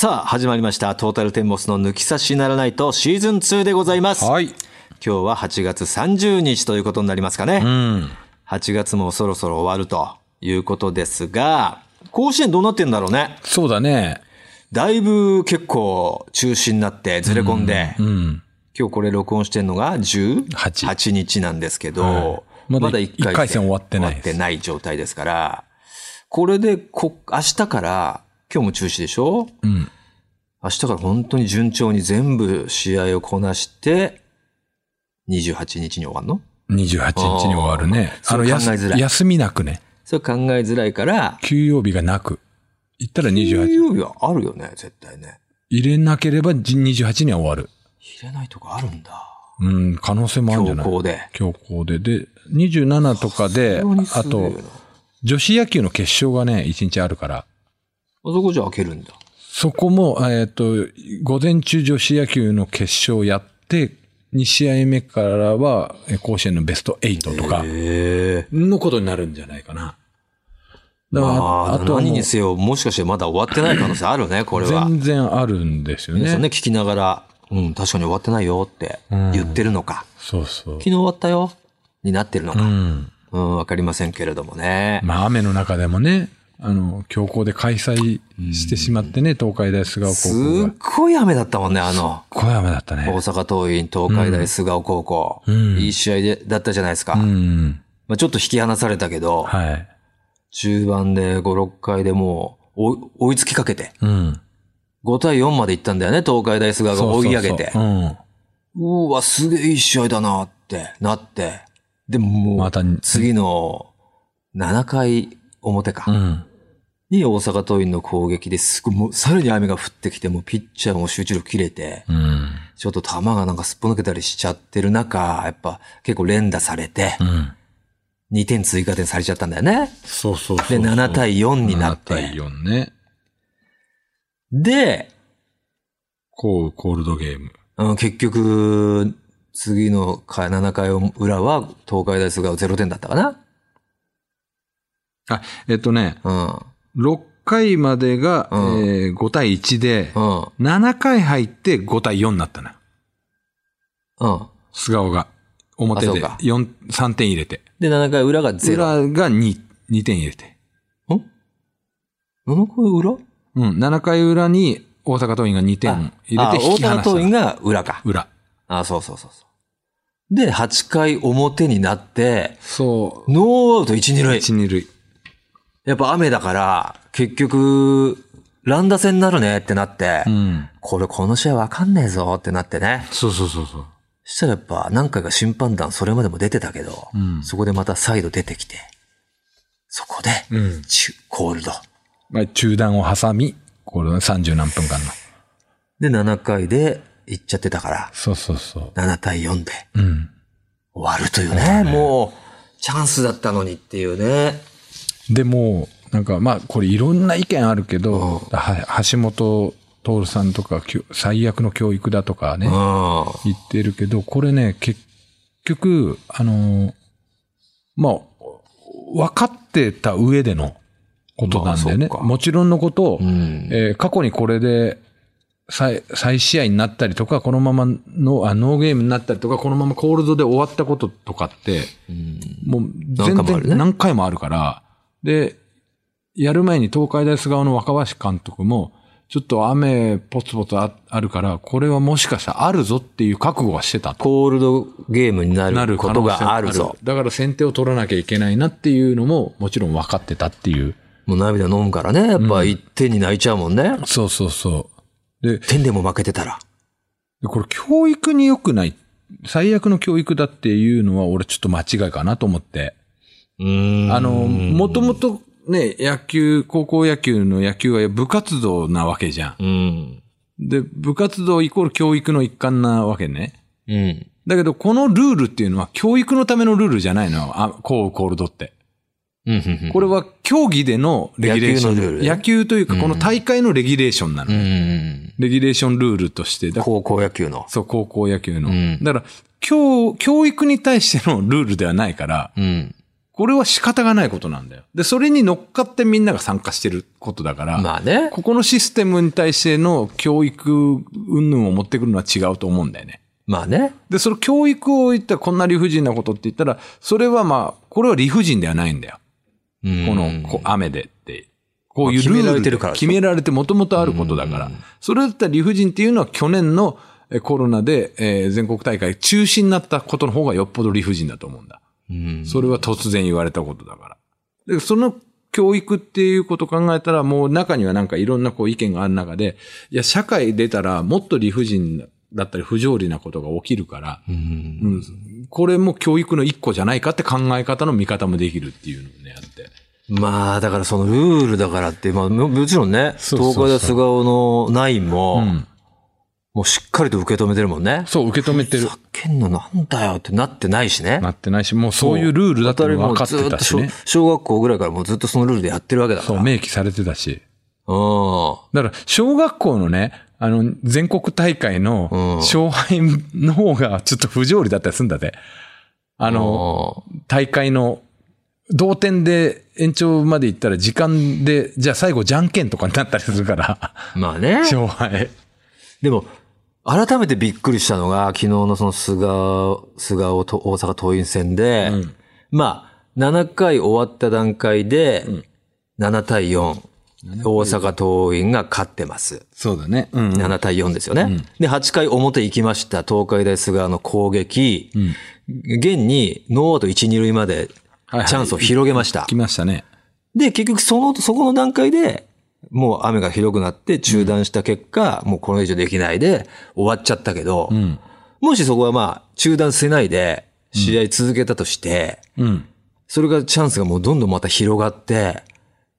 さあ、始まりました。トータルテンボスの抜き差しならないとシーズン2でございます。はい。今日は8月30日ということになりますかね。うん。8月もそろそろ終わるということですが、甲子園どうなってんだろうね。そうだね。だいぶ結構中止になってずれ込んで、うん。今日これ録音してんのが18 8日なんですけど、はいまだまだ1回戦終わってない終わってない状態ですから、これでこ、明日から、今日も中止でしょ？うん。明日から本当に順調に全部試合をこなして、28日に終わるの？28日に終わるね。あの、やそれ考えづらい休みなくね。それ考えづらいから、休養日がなく。言ったら金28。曜日はあるよね、絶対ね。入れなければ28には終わる。入れないとこあるんだ。うん、可能性もあるんじゃない？強行で。強行で。で、27とかで、あと、女子野球の決勝がね、1日あるから。あそこじゃ開けるんだ。そこも、えっ、と、午前中女子野球の決勝やって、2試合目からは、え甲子園のベスト8とか。のことになるんじゃないかな。だから、まあ、あと何にせよ、もしかしてまだ終わってない可能性あるね、これは。全然あるんですよね。皆さんね、聞きながら、うん、確かに終わってないよって言ってるのか、そうそう昨。日終わったよになってるのうか、ん。うん、わかりませんけれどもね。まあ、雨の中でもね、あの、強行で開催してしまってね、東海大菅生高す校が。っごい雨だったもんね、あの、こい雨だった大ね。阪桐蔭、東海大菅生高校。うんいい試合で、だったじゃないですか。うん。まあ、ちょっと引き離されたけど、はい。中盤で5、6回でもう追いつきかけて、うん。5対4まで行ったんだよね、東海大菅生が追い上げて。そうわ、すげえいい試合だなってなって。でももう、また次の7回表か。うん。うん。に大阪桐蔭の攻撃ですごい、もうさらに雨が降ってきて、もうピッチャーも集中力切れて、うん。ちょっと球がなんかすっぽ抜けたりしちゃってる中、やっぱ結構連打されてう、ん。2点追加点されちゃったんだよね。そうそうそうで、7対4になっ7対て。4ね。で、こう、コールドゲーム。うん結局、次の回7回裏は東海大菅生0点だったかなあ、えっとね、うん。6回までが、うんえー5対1で、うん。7回入って5対4になったのよ。うん。菅生が。表であそうか4、3点入れて。で、7回裏が0。裏が2、2点入れて。ん ?7 回裏？うん、7回裏に大阪桐蔭が2点入れあて引き離したの。大阪桐蔭が裏か。裏。あ、そうそうそうそう。で、8回表になって、そノーアウト1、2う。塁。1、2塁。やっぱ雨だから、結局、乱打戦になるねってなって、うん。これこの試合わかんねえぞってなってね。そうそうそうそう。そしたらやっぱ何回か審判団それまでも出てたけど、うんそこでまた再度出てきて、そこで、うん。コールド。まあ、中断を挟み、これ30何分間の。で、7回で行っちゃってたから、そうそうそ7対4でう。うん。終わるというね、もう、チャンスだったのにっていうね。でも、なんか、まあ、これいろんな意見あるけど、は橋本徹さんとか、最悪の教育だとかね、うん。言ってるけど、これね、結局、あの、まあ、分かってた上でのことなんだよね。もちろんのこと、うん。えー過去にこれで再、再試合になったりとか、このままのあ、ノーゲームになったりとか、このままコールドで終わったこととかって、もう全何回もあるね然何回もあるから、で、やる前に東海大菅生の若林監督も、ちょっと雨ポツポツああるから、これはもしかしたらあるぞっていう覚悟はしてたと。コールドゲームにななるることがあるぞ。だから先手を取らなきゃいけないなっていうのも、もちろん分かってたっていう。もう涙飲むからね。やっぱ1点に泣いちゃうもんね。そうそうそう。で、点でも負けてたら。でこれ教育に良くない。最悪の教育だっていうのは俺ちょっと間違いかなと思って。うん。あの、もともとね、野球、高校野球の野球は部活動なわけじゃん。うん。で、部活動イコール教育の一環なわけね。うん。だけど、このルールっていうのは教育のためのルールじゃないのよ。あ、こうコールドって。これは競技でのレギュレーション。野球野球というか、この大会のレギュレーションなの。うん。レギュレーションルールとして。だ高校野球の。そう、高校野球の。うんだから、教、教育に対してのルールではないから、うん。これは仕方がないことなんだよ。で、それに乗っかってみんなが参加してることだから、まあね。ここのシステムに対しての教育云々を持ってくるのは違うと思うんだよね。まあね。で、その教育を言ったらこんな理不尽なことって言ったら、それはまあ、これは理不尽ではないんだよ。うんこの、こう雨でって。こういうルール決められてるから決められてもともとあることだから。それだったら理不尽っていうのは去年のえコロナで、えー全国大会中止になったことの方がよっぽど理不尽だと思うんだ。うん。それは突然言われたことだから。で、その教育っていうことを考えたら、もう中にはなんかいろんなこう意見がある中で、いや、社会出たらもっと理不尽だったり不条理なことが起きるから、うん。うん。これも教育の一個じゃないかって考え方の見方もできるっていうのもね、あって。まあ、だからそのルールだからって、まあ、ももちろんね、そうそうそう。東海大菅生のナインも、うんもうしっかりと受け止めてるもんね。そう、受け止めてる。ふざけんのなんだよってなってないしね。なってないし、もうそういうルールだっての分かってたしもうずっねと。小小学校ぐらいからもうずっとそのルールでやってるわけだかそう、ら。明記されてたし。うん。だから、小学校のね、あの、全国大会のうん勝敗の方がちょっと不条理だったりするんだぜ。あの、大会の同点で延長まで行ったら時間で、じゃあ最後じゃんけんとかになったりするから、うんまあね。勝敗。でも、改めてびっくりしたのが、昨日のその菅、菅生と大阪桐蔭戦で、うんまあ、7回終わった段階で、7対4、大阪桐蔭が勝ってます。そうだね。うん、7対4ですよね。で、8回表行きました、東海大菅生の攻撃。現にノーアウト1、2塁までチはいはいャンスを広げました。来ましたね。で、結局その、そこの段階で、もう雨がひどくなって中断した結果、もうこれ以上できないで終わっちゃったけど、うん。もしそこはまあ中断せないで試合続けたとして、うん。それがチャンスがもうどんどんまた広がって、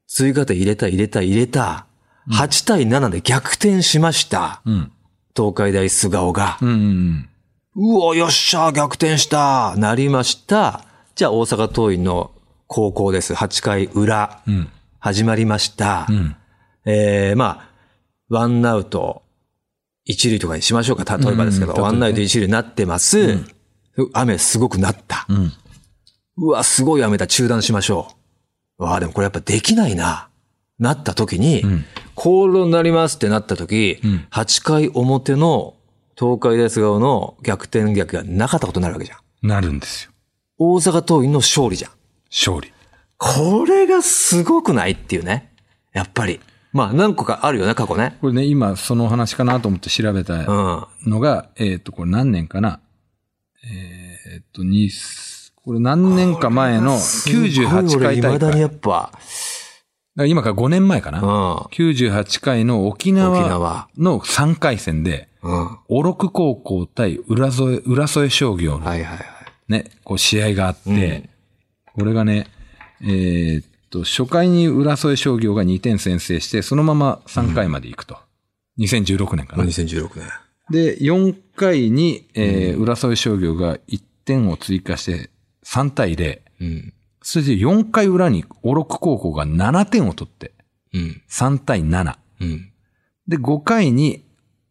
追加点入れた入れた入れた、8対7で逆転しました。うん。東海大菅生が。うん。うん。うお、よっしゃ、逆転した、なりました。じゃあ大阪桐蔭の高校です。8回裏。うん。始まりました。うん。えー、まあ、ワンアウト、一塁とかにしましょうか。例えばですけど、うんうんワンアウト一塁になってます。雨すごくなった。うん。うわ、すごい雨だ。中断しましょう。わあ、でもこれやっぱできないな。なった時に、んコールドになりますってなった時、ん8回表の東海大菅生の逆転逆がなかったことになるわけじゃん。なるんですよ。大阪桐蔭の勝利じゃん。勝利。これがすごくないっていうね。やっぱり。まあ何個かあるよね、過去ね。これね、今その話かなと思って調べたうん。のが、えっ、と、これ何年かなえっ、と、に、これ何年か前の98回大いまだに会。やっぱ、今から5年前かな、うん。98回の沖縄の3回戦で、うん。小六高校対浦添、浦添商業のはいはいはい。ね、こう試合があって、これがね、えーっと、初回に浦添商業が2点先制して、そのまま3回まで行くと。2016年かな。2016年。で、4回に、えー浦添商業が1点を追加して3対0。うん。それで4回裏に小六高校が7点を取ってうん。3対7。うん。で、5回に、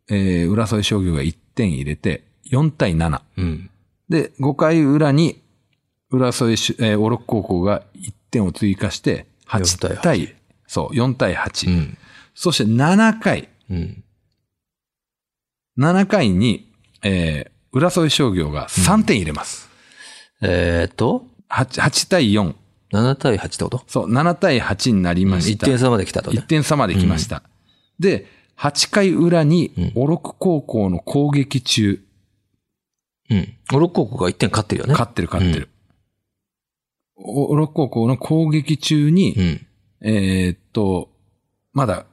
えー浦添商業が1点入れて4対7。うん。で、5回裏に、浦添し、えー、小六高校が1点を追加して、8 4対、対そう、4対8。うん。そして7回、うん。7回に、えー、浦添商業が3点入れます。えーっと、8, 8対4。7対8ってこと？そう、7対8になりまし1た。点差まで来たと1ね。点差まで来ました。で、8回裏に、小六高校の攻撃中、うん。オロ高校が1点勝ってるよね。勝ってる勝ってる。小六高校の攻撃中に、うん。えーっと、まだ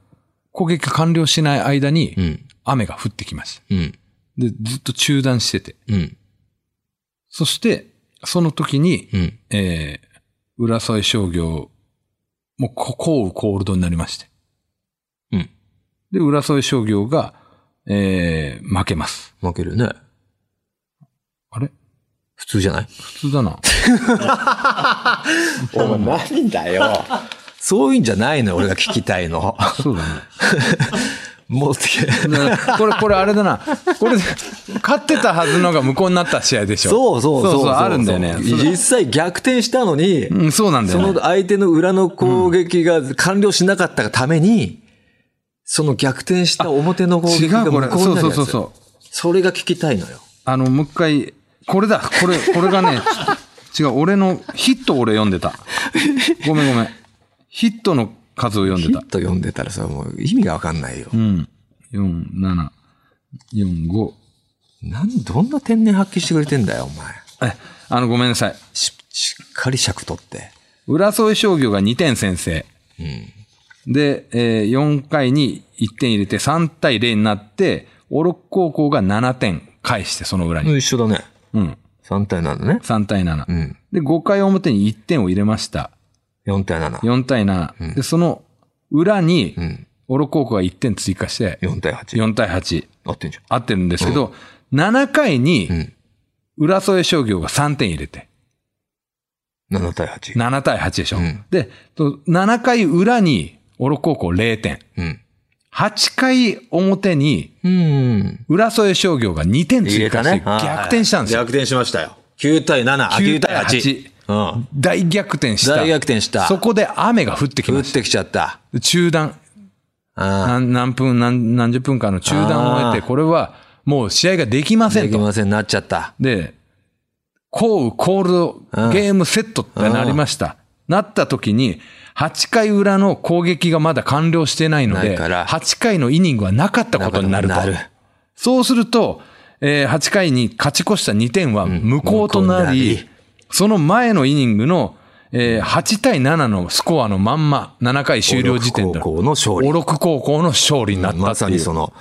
攻撃が完了しない間にうん。雨が降ってきました。うん。で、ずっと中断してて。うん。そして、その時に、うん。えー、浦添商業、もうここうコールドになりまして。うん。で、浦添商業が、えー、負けます。負けるね。普通じゃない？普通だな。お前何だよ。そういうんじゃないのよ俺が聞きたいの。そうだね。持ってきて。これ、これあれだな。これ、勝ってたはずのが無効になった試合でしょ。そうそうそうそうあるんだよね。実際逆転したのに、うん、そうなんだよ、ね。その相手の裏の攻撃が完了しなかったがために、その逆転した表の攻撃違う、これ。が無効そうになるやつ。そうそうそう。それが聞きたいのよ。あの、もう一回、これだ。これ、これがね、違う、俺のヒットを俺読んでた。ごめんごめん。ヒットの数を読んでたヒッ。ト読んでたらさ、もう意味がわかんないよう。ん。4、7、4、5。なん、どんな天然発揮してくれてんだよ、お前。え、あの、ごめんなさい。し、しっかり尺取って。浦添商業が2点先制。で、えー4回に1点入れて3対0になって、オロッ高校が7点返して、その裏に。一緒だね。うん。3対7ね。3対7。うん。で、5回表に1点を入れました。4対7。4対7。で、その裏にう、ん。オロ高校が1点追加して、4対8。4対8。合ってんじ合ってるんですけど、7回にゃん。うん。浦添商業が3点入れて、7対8。7対8でしょ。うんで、と7回裏にオロ高校0点。うん。8回表にうん。浦添商業が2点入追加して。逆転したんですよ。逆転しましたよ。9対7。あ9 9対対8。8。うん。大逆転した。大逆転したそこで雨が降ってきまし降ってきちゃった。た。中断。あ何何分何、何十分間の中断を終えて、これはもう試合ができまあ。せんと。できません、なっちゃった。で、降雨コールドうんゲームセットってなりました。なった時に、8回裏の攻撃がまだ完了してないので、ないから8回のイニングはなかったことになると。なる。そうすると、えー8回に勝ち越した2点は無効となり、無効になりその前のイニングの、えー8対7のスコアのまんま、7回終了時点で、高校の勝利オ。ロク高校の勝利になったう。まさにその、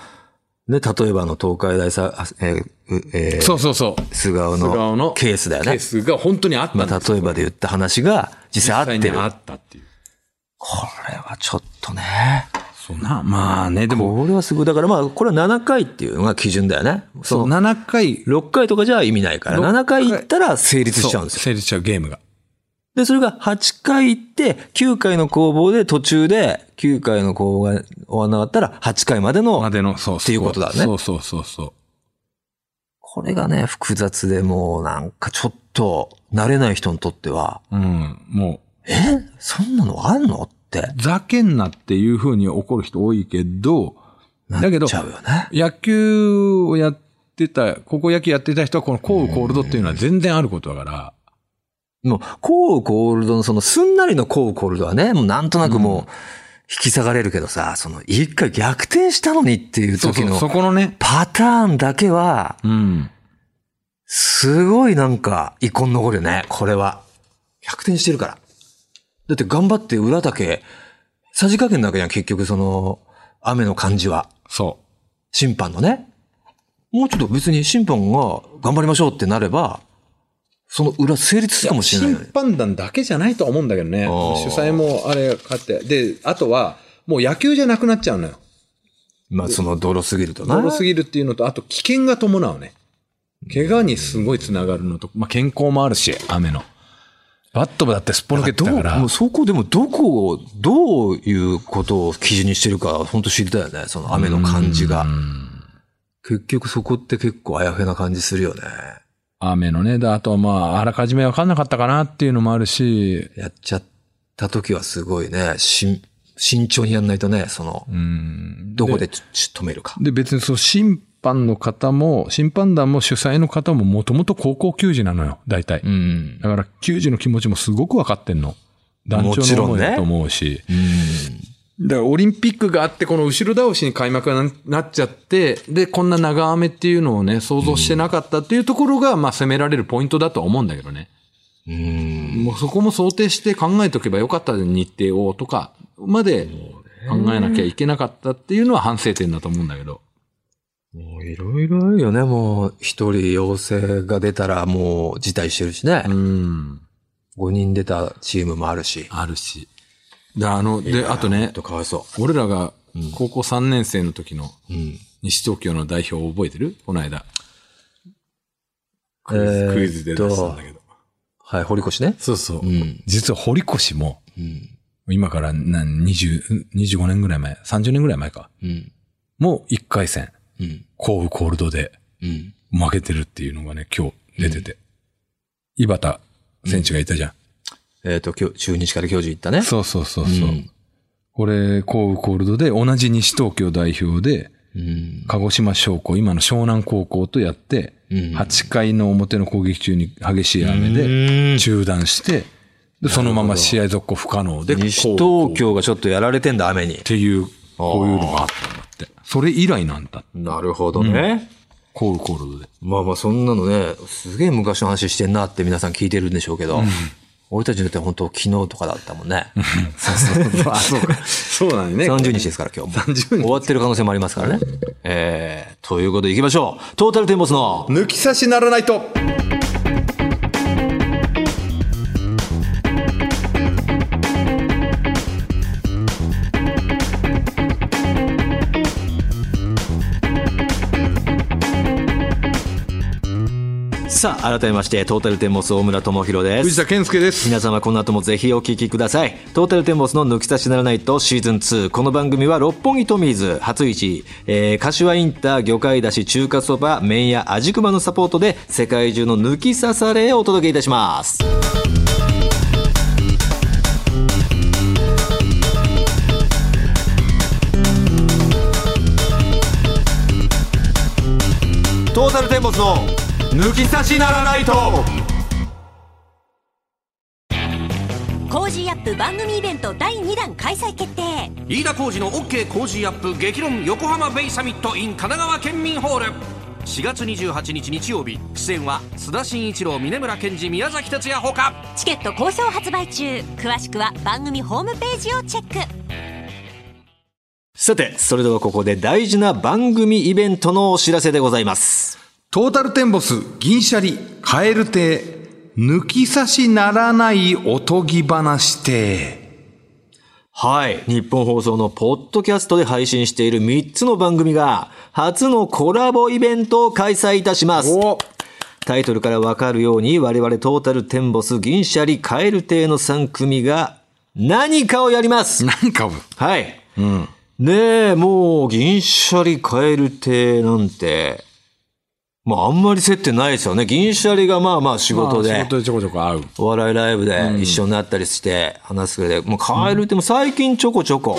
ね、例えばの東海大さ、あえーうえーそうそうそう。菅生のケースだよね。ケースが本当にあったんまあ、例えばで言った話が実際あってる。実際にあったっていう。これはちょっとね。そうな、まあね、でも、これはすごい。だからまあ、これは7回っていうのが基準だよね。そ、そうの7回、6回とかじゃ意味ないから、6 7回行ったら成立しちゃうんですよ。成立しちゃうゲームが。で、それが8回行って、9回の攻防で途中で、9回の攻防が終わらなかったら、8回までのま、での、そうっていうことだねそうそうそうそう。これがね、複雑でもうなんかちょっと、慣れない人にとっては、うん、もえそんなのあんの？ってう、ざけんなっていう風に怒る人多いけど、なだけどね。野球をやってた、高校野球やってた人はこのコールコールドっていうのは全然あることだから、もう、コールコールドのそのすんなりのコールコールドはね、もうなんとなくもう、引き下がれるけどさ、その一回逆転したのにっていう、時のそこのね、パターンだけは、うん。すごいなんか、遺恨残るよね、これは。逆転してるから。だって頑張って裏だけ、さじ加減なわけじゃん、結局その、雨の感じは。そ審判のね。もうちょっと別に審判が頑張りましょうってなれば、その裏成立するかもしれないよね審。判団だけじゃないとは思うんだけどね。主催もあれ勝って。で、あとは、もう野球じゃなくなっちゃうのよ。まあその泥すぎるとな。泥すぎるっていうのと、あと危険が伴うね。怪我にすごいつながるのと、まあ、健康もあるし、雨の。バットだってすっぽ抜けてたからどうもう。そこでもどこを、どういうことを基準にしてるか、本当知りたいよね。その雨の感じが。結局そこって結構あやふやな感じするよね。雨のね。で、あとはまあ、あらかじめ分かんなかったかなっていうのもあるし、やっちゃった時はすごいね、しん慎重にやんないとね、その、うん。どこでち止めるか。で、別にその審判の方も、審判団も主催の方ももともと高校球児なのよ、大体。うん。だから、球児の気持ちもすごく分かってんの。団も長ちろんねの思いだと思うし。うん。だから、オリンピックがあって、この後ろ倒しに開幕がななっちゃって、で、こんな長雨っていうのをね、想像してなかったっていうところが、まあ、責められるポイントだとは思うんだけどね。うん。もうそこも想定して考えとけばよかった日程をとか、まで考えなきゃいけなかったっていうのは反省点だと思うんだけど。もういろいろあるよね。もう一人陽性が出たらもう辞退してるしね。うん。5人出たチームもあるし。あるし。で、あの、で、あとねとかわいそ俺らが高校3年生の時のう。うん。西東京の代表を覚えてる？この間。クイズ,、えークイズで出したんだけど。はい、堀越ね。そうそう。うん。実は堀越も、うん。今から何、20、25年ぐらい前、30年ぐらい前か。うん。も1回戦、うん。コールコールドでうん。負けてるっていうのがね、今日出てて。井端選手がいたじゃん。えっ、と、今日、中日から教授行ったね。そうそうそうそう。うんこれ、コールコールドで同じ西東京代表で、うん。鹿児島商工、今の湘南高校とやって、うん8回の表の攻撃中に激しい雨うでん中断して、でそのまま試合続行不可能で、西東京がちょっとやられてんだ、雨にっ。ていう、こういうのがあった。それ以来なんだ。なるほどね。コールコールドで。まあまあ、そんなのね、すげえ昔の話してんなって皆さん聞いてるんでしょうけど、俺たちにとっては本当昨日とかだったもんね。そうそう。あ、そうか。そうなんよね。30日ですから今日も。30日終わってる可能性もありますからね。えー、ということで行きましょう。トータルテンボスの抜き差しならないと。さあ、改めまして、トータルテンボス大村智弘です。藤田健介です。皆様この後もぜひお聞きください。トータルテンボスの抜き差しならないとシーズン2。この番組は六本木トミーズ、初市、えー、柏インター、魚介だし、中華そば、麺屋、味熊のサポートで世界中の抜き差されをお届けいたします。トータルテンボスの抜き差しならないと。 Cozy Up 番組イベント第2弾開催決定。飯田浩司の OK 工事アップ激論横浜ベイサミット in 神奈川県民ホール。4月28日日曜日。出演は須田慎一郎峯村健司宮崎哲弥ほか。チケット好評発売中。詳しくは番組ホームページをチェック。さて、それではここで大事な番組イベントのお知らせでございます。トータルテンボス、銀シャリ、カエル亭、抜き差しならないおとぎ話亭。はい。日本放送のポッドキャストで配信している3つの番組が、初のコラボイベントを開催いたします。おタイトルからわかるように、我々トータルテンボス、銀シャリ、カエル亭の3組が、何かをやります。何かを。はい。ねえ、もう、銀シャリ、カエル亭なんて、まあ、あんまり接点ないですよね。銀シャリがまあまあ仕事で。まあ仕事でちょこちょこ会う。お笑いライブで一緒になったりして話すぐらいで、もうカエルっても最近ちょこちょこ。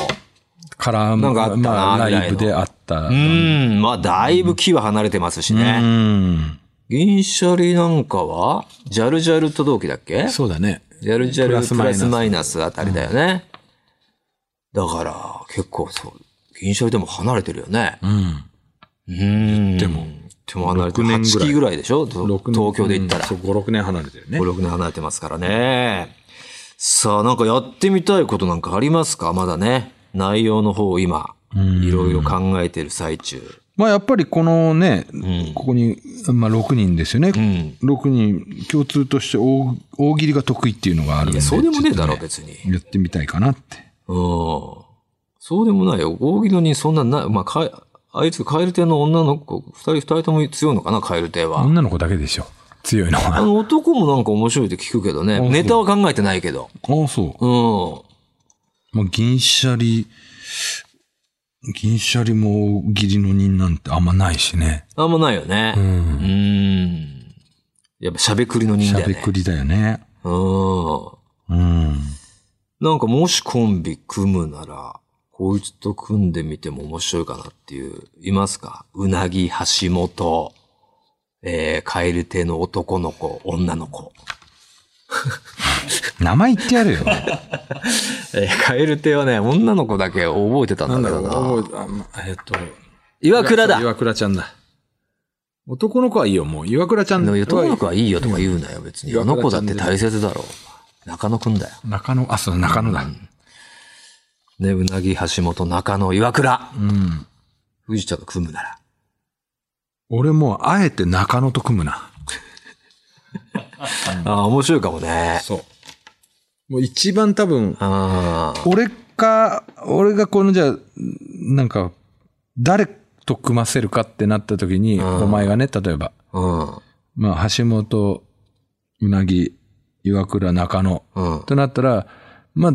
から、なんかあったなまあ、ライブであった。う。ん、まあだいぶ木は離れてますしうね。ん。銀シャリなんかは、ジャルジャルと同期だっけ？そうだね。ジャルジャルプラスママイナイナスあたりだよね。だから、結構そう、銀シャリでも離れてるよね。うん。うん。でも、でも離れてる。6年ぐらい8期ぐらいでしょ？東6年京で言ったら。うんそう、5、6年離れてるね5、。6年離れてますからね。さあ、なんかやってみたいことなんかありますか？まだね。内容の方を今、いろいろ考えてる最中。まあ、やっぱりこのね、んここに、まあ、6人ですよね。ん6人、共通として大大喜利が得意っていうのがあるんで。いや、そうでもねえだろ、別に。やってみたいかなって。うん。そうでもないよ。大喜利にそんなな、まあ、かえ、あいつ、カエル亭の女の子、二人、二人とも強いのかな、カエル亭は。女の子だけでしょ。強いのは。あの、男もなんか面白いって聞くけどね。ネタは考えてないけど。ああ、そう。うん。まあ、銀シャリ、銀シャリも大喜利の人なんてあんまないしね。あんまないよね。う。うんん。やっぱしゃべくりの人だよね。しゃべくりだよね。うん。うん。なんかもしコンビ組むなら、こいつと組んでみても面白いかなっていう、いますか？うなぎ、橋本、えー、カエル亭の男の子、女の子。名前言ってやるよ。えー、カエル亭はね、女の子だけ覚えてたんだけどな。覚えあまえっと。岩倉だ。岩倉ちゃんだ。男の子はいいよ、もう。岩倉ちゃんでも男の子はいいよとか言うなよ、別に。岩あの子だって大切だろう。中野くんだよ。中野、あ、そう、中野だ。ね、うなぎ、橋本、中野、岩倉。うん。藤田と組むなら。俺もう、あえて中野と組むな。ああ、面白いかもね。そう。もう一番多分。俺か、俺がこのじゃあ、なんか、誰と組ませるかってなった時に、お前がね、例えば、うん。まあ、橋本、うなぎ、岩倉、中野、うん。となったら、まあ、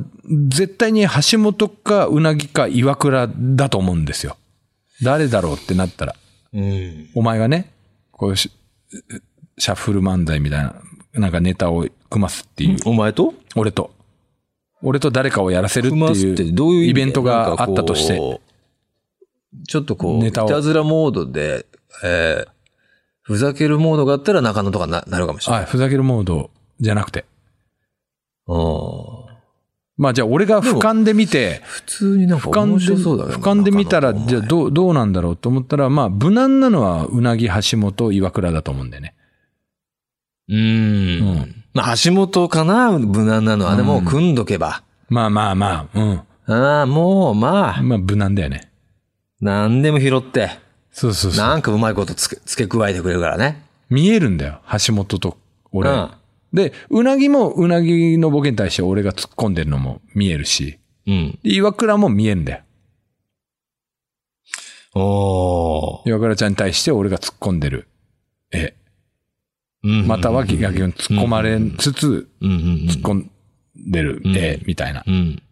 絶対に橋本かうなぎか岩倉だと思うんですよ。誰だろうってなったら、うん。お前がね、こうし、シャッフル漫才みたいな、なんかネタを組ますっていう、お前と？俺と。俺と誰かをやらせるっていうイベントがあったとして。ちょっとこう、いネタをたずらモードで、えー、ふざけるモードがあったら中野とかななるかもしれない。はい、ふざけるモードじゃなくて。うんまあじゃあ俺が俯瞰で見て、普通になんか俯瞰面白そうだで、けど俯瞰で見たら、じゃあどう、どうなんだろうと思ったら、まあ無難なのはうなぎ、橋本、岩倉だと思うんだよね。うん。うんまあ、橋本かな無難なのは。でも、組んどけば。まあまあまあ、うん。ああ、もう、まあ、まあ無難だよね。何でも拾って、そうそうそう。なんかうまいことつけ、付け加えてくれるからね。見えるんだよ、橋本と俺。うんで、うなぎもうなぎのボケに対して俺が突っ込んでるのも見えるし、うん。で岩倉も見えるんだよ。おー。岩倉ちゃんに対して俺が突っ込んでる絵。うんまたは逆に突っ込まれつつ、うんうん突っ込んでる絵みたいなう。ん。うん。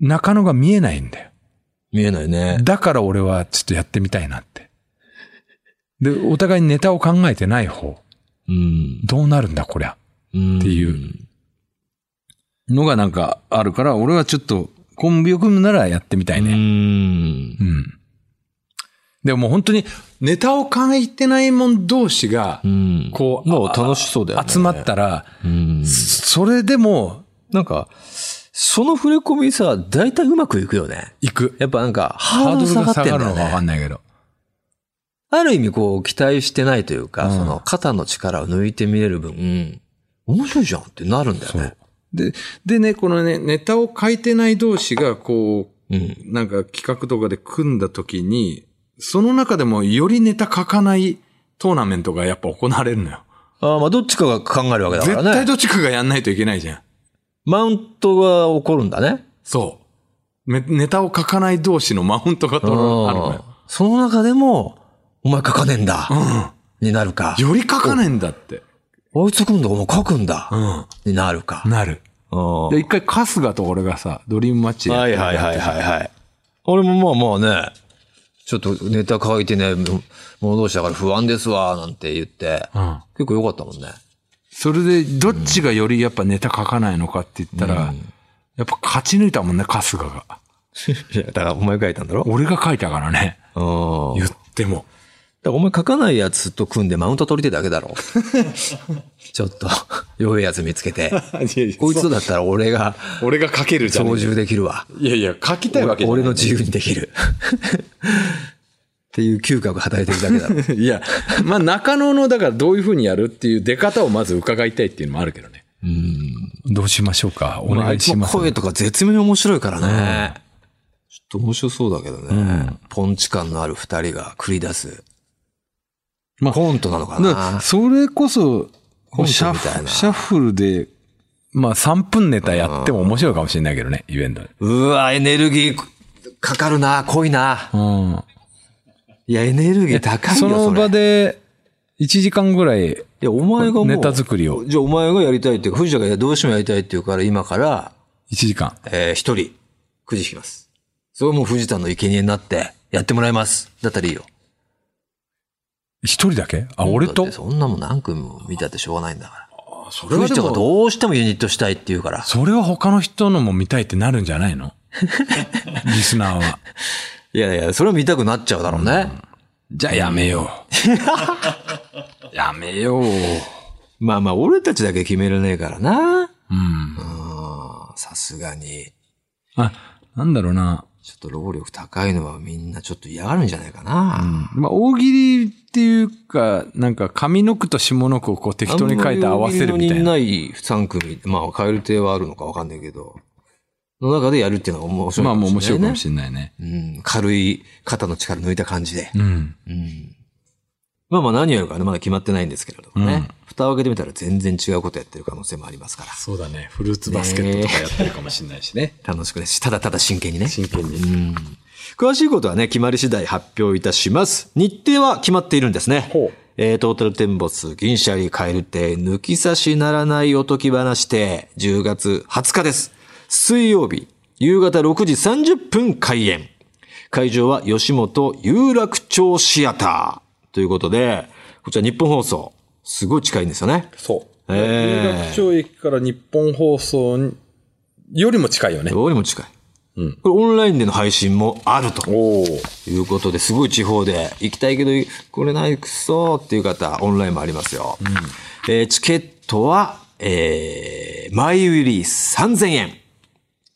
中野が見えないんだよ。見えないね。だから俺はちょっとやってみたいなって。で、お互いにネタを考えてない方。うん。どうなるんだこりゃ。うん。っていうのがなんかあるから、俺はちょっとコンビを組むならやってみたいね。うん。うん。でももう本当にネタを書いてないもん同士がう、ん。こう、もう楽しそうだよね。集まったら、うん。それでもなんか、その触れ込みさ、大体うまくいくよね。行く。やっぱなんか、ハードルが下がるのかわかね。んないけど。ある意味こう、期待してないというか、うんその、肩の力を抜いてみれる分、面白いじゃんってなるんだよね。で、でね、このね、ネタを書いてない同士が、こう、うん。なんか企画とかで組んだ時に、その中でもよりネタ書かないトーナメントがやっぱ行われるのよ。ああ、まあどっちかが考えるわけだか絶らね。対どっちかがやんないといけないじゃん。マウントが起こるんだね。そう。めネタを書かない同士のマウントが取るあるのよ。その中でも、お前書かねえんだ。になるか。より書かないんだって。あいつ今度お前書くんだ。うになるかん。。なる。うんで、一回春日と俺がさ、ドリームマッチでやっはいてはいはいはいはい。俺もまあまあね、ちょっとネタ書いてね、もの同士だから不安ですわ、なんて言って、うん。結構良かったもんね。それで、どっちがよりやっぱネタ書かないのかって言ったら、やっぱ勝ち抜いたもんね、春日が。いや、だからお前書いたんだろ？俺が書いたからね。うん。言っても。らお前書かないやつと組んでマウント取りてえだけだろ。ちょっと、弱いやつ見つけて。こいつとだったら俺が俺が書ける操縦できるわ。いやいや、書きたいわけじゃない。俺の自由にできる。っていう嗅覚が働いてるだけだろ。いや、まあ中野の、だからどういうふうにやるっていう出方をまず伺いたいっていうのもあるけどね。どうしましょうか？おあいつの声とか絶妙に面白いからね。ちょっと面白そうだけどね。ポンチ感のある二人が繰り出す。まあコントなのかな。それこそ、シャッフルで、まあ3分ネタやっても面白いかもしれないけどね、イベントで。うわ、エネルギーかかるな、濃いな。うん。いや、エネルギー高いよ、そその場れ。で、1時間ぐらい、いや、お前がもう。ネタ作りをじゃあ、お前がやりたいっていうか、藤田がどうしてもやりたいっていうから、今から、1時間。えー一人、くじ引きます。それはもう藤田の生贄になって、やってもらいます。だったらいいよ。一人だけ？あ、俺と？そんなもん何組も見たってしょうがないんだから。そ藤田がどうしてもユニットしたいって言うから。それは他の人のも見たいってなるんじゃないの？リスナーは。いやいや、それは見たくなっちゃうだろうね。じゃあやめよう。やめよう。まあまあ、俺たちだけ決めれねえからな。うん。うんさすがに。あ、なんだろうな。ちょっと労力高いのはみんなちょっと嫌がるんじゃないかな。まあ、大喜利っていうか、なんか上の句と下の句をこう適当に書いて合わせるみたいな。あんまりない3組、まあ、変える手はあるのかわかんないけど、の中でやるっていうのが面白いまあもう面白いかもれしれないね。ないね。うん、軽い肩の力抜いた感じで。うん。まあまあ何やるかね、まだ決まってないんですけれどもね。うん蓋を開けてみたら全然違うことやってる可能性もありますから。そうだね。フルーツバスケットとかやってるかもしれないしね。楽しくですし、ただただ真剣にね。真剣に。うん詳しいことはね、決まり次第発表いたします。日程は決まっているんですね。ほうえー、トータルテンボス、銀シャリ、カエル亭、抜き差しならないおとき話亭、10月20日です。水曜日、夕方6時30分開演。会場は吉本有楽町シアターということで、こちら日本放送、すごい近いんですよね。そう。ええ有楽町駅から日本放送によりも近いよね。どうにも近い。うんこれオンラインでの配信もあるとおお。いうことで、すごい地方で行きたいけど、これないくそーっていう方、オンラインもありますよ。えーチケットは、えー、前売り3000円。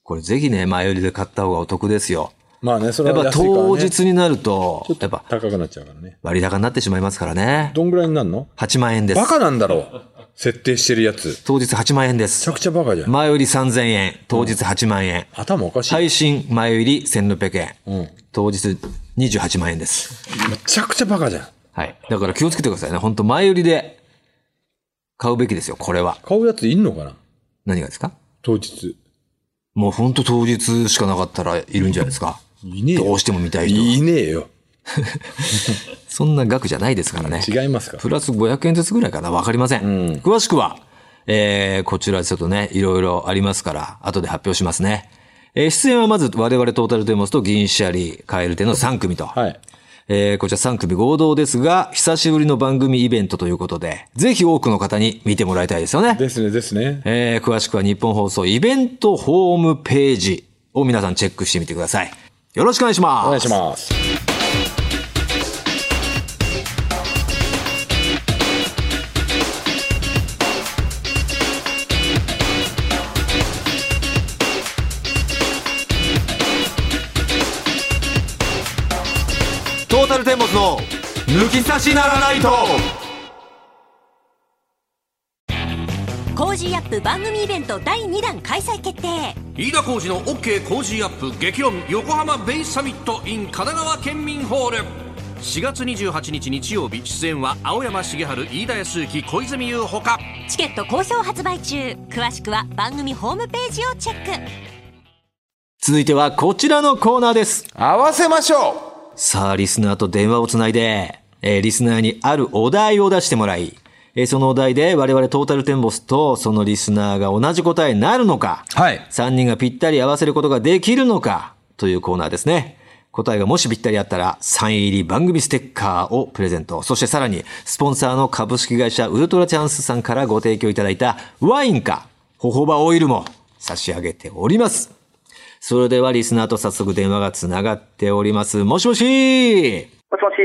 これぜひね、前売りで買った方がお得ですよ。まあね、それやっぱは安いから、ね、当日になると、やっぱ高くなっちゃうからね。割高になってしまいますからね。どんぐらいになるの？8万円ですバ。カなんだろう。設定してるやつ。め当日8万円でちゃす。くちゃバカじゃん。前売り3000円、当日8万円。頭おかしい。配信前売り1600円。うん。当日28万円です。めちゃくちゃバカじゃん。はい。だから気をつけてくださいね。本当前売りで買うべきですよ、これは。買うやついんのかな？何がですか？当日。もう本当当日しかなかったらいるんじゃないですか。いねえよ。どうしても見たい人は。いねえよ。そんな額じゃないですからね。違いますかプラス500円ずつぐらいかなわかりません。ん詳しくは、えー、こちらちょっとね、いろいろありますから、後で発表しますね。えー出演はまず我々トータルテンボスと銀シャリ、カエルテの3組と。はい。えーこちら3組合同ですが、久しぶりの番組イベントということで、ぜひ多くの方に見てもらいたいですよね。ですね、ですね。えー詳しくは日本放送イベントホームページを皆さんチェックしてみてください。よろしくお願いします。お願いします。トータルテンボスの抜き差しならないとCozy Up 番組イベント第2弾開催決定飯田浩司の OK 工事アップ激論横浜ベイサミット in 神奈川県民ホール。4月28日日曜日出演は青山繁晴飯田泰之小泉悠ほか。チケット好評発売中。詳しくは番組ホームページをチェック。続いてはこちらのコーナーです。合わせましょさあ、リスナーと電話をつないで、えーリスナーにあるお題を出してもらい、えーそのお題で我々トータルテンボスとそのリスナーが同じ答えになるのか、うはい。3人がぴったり合わせることができるのか、というコーナーですね。答えがもしぴったりあったら、サイン入り番組ステッカーをプレゼント。そしてさらに、スポンサーの株式会社ウルトラチャンスさんからご提供いただいたワインか、ホホバオイルも差し上げております。それではリスナーと早速電話がつながっております。もしもしもしもし。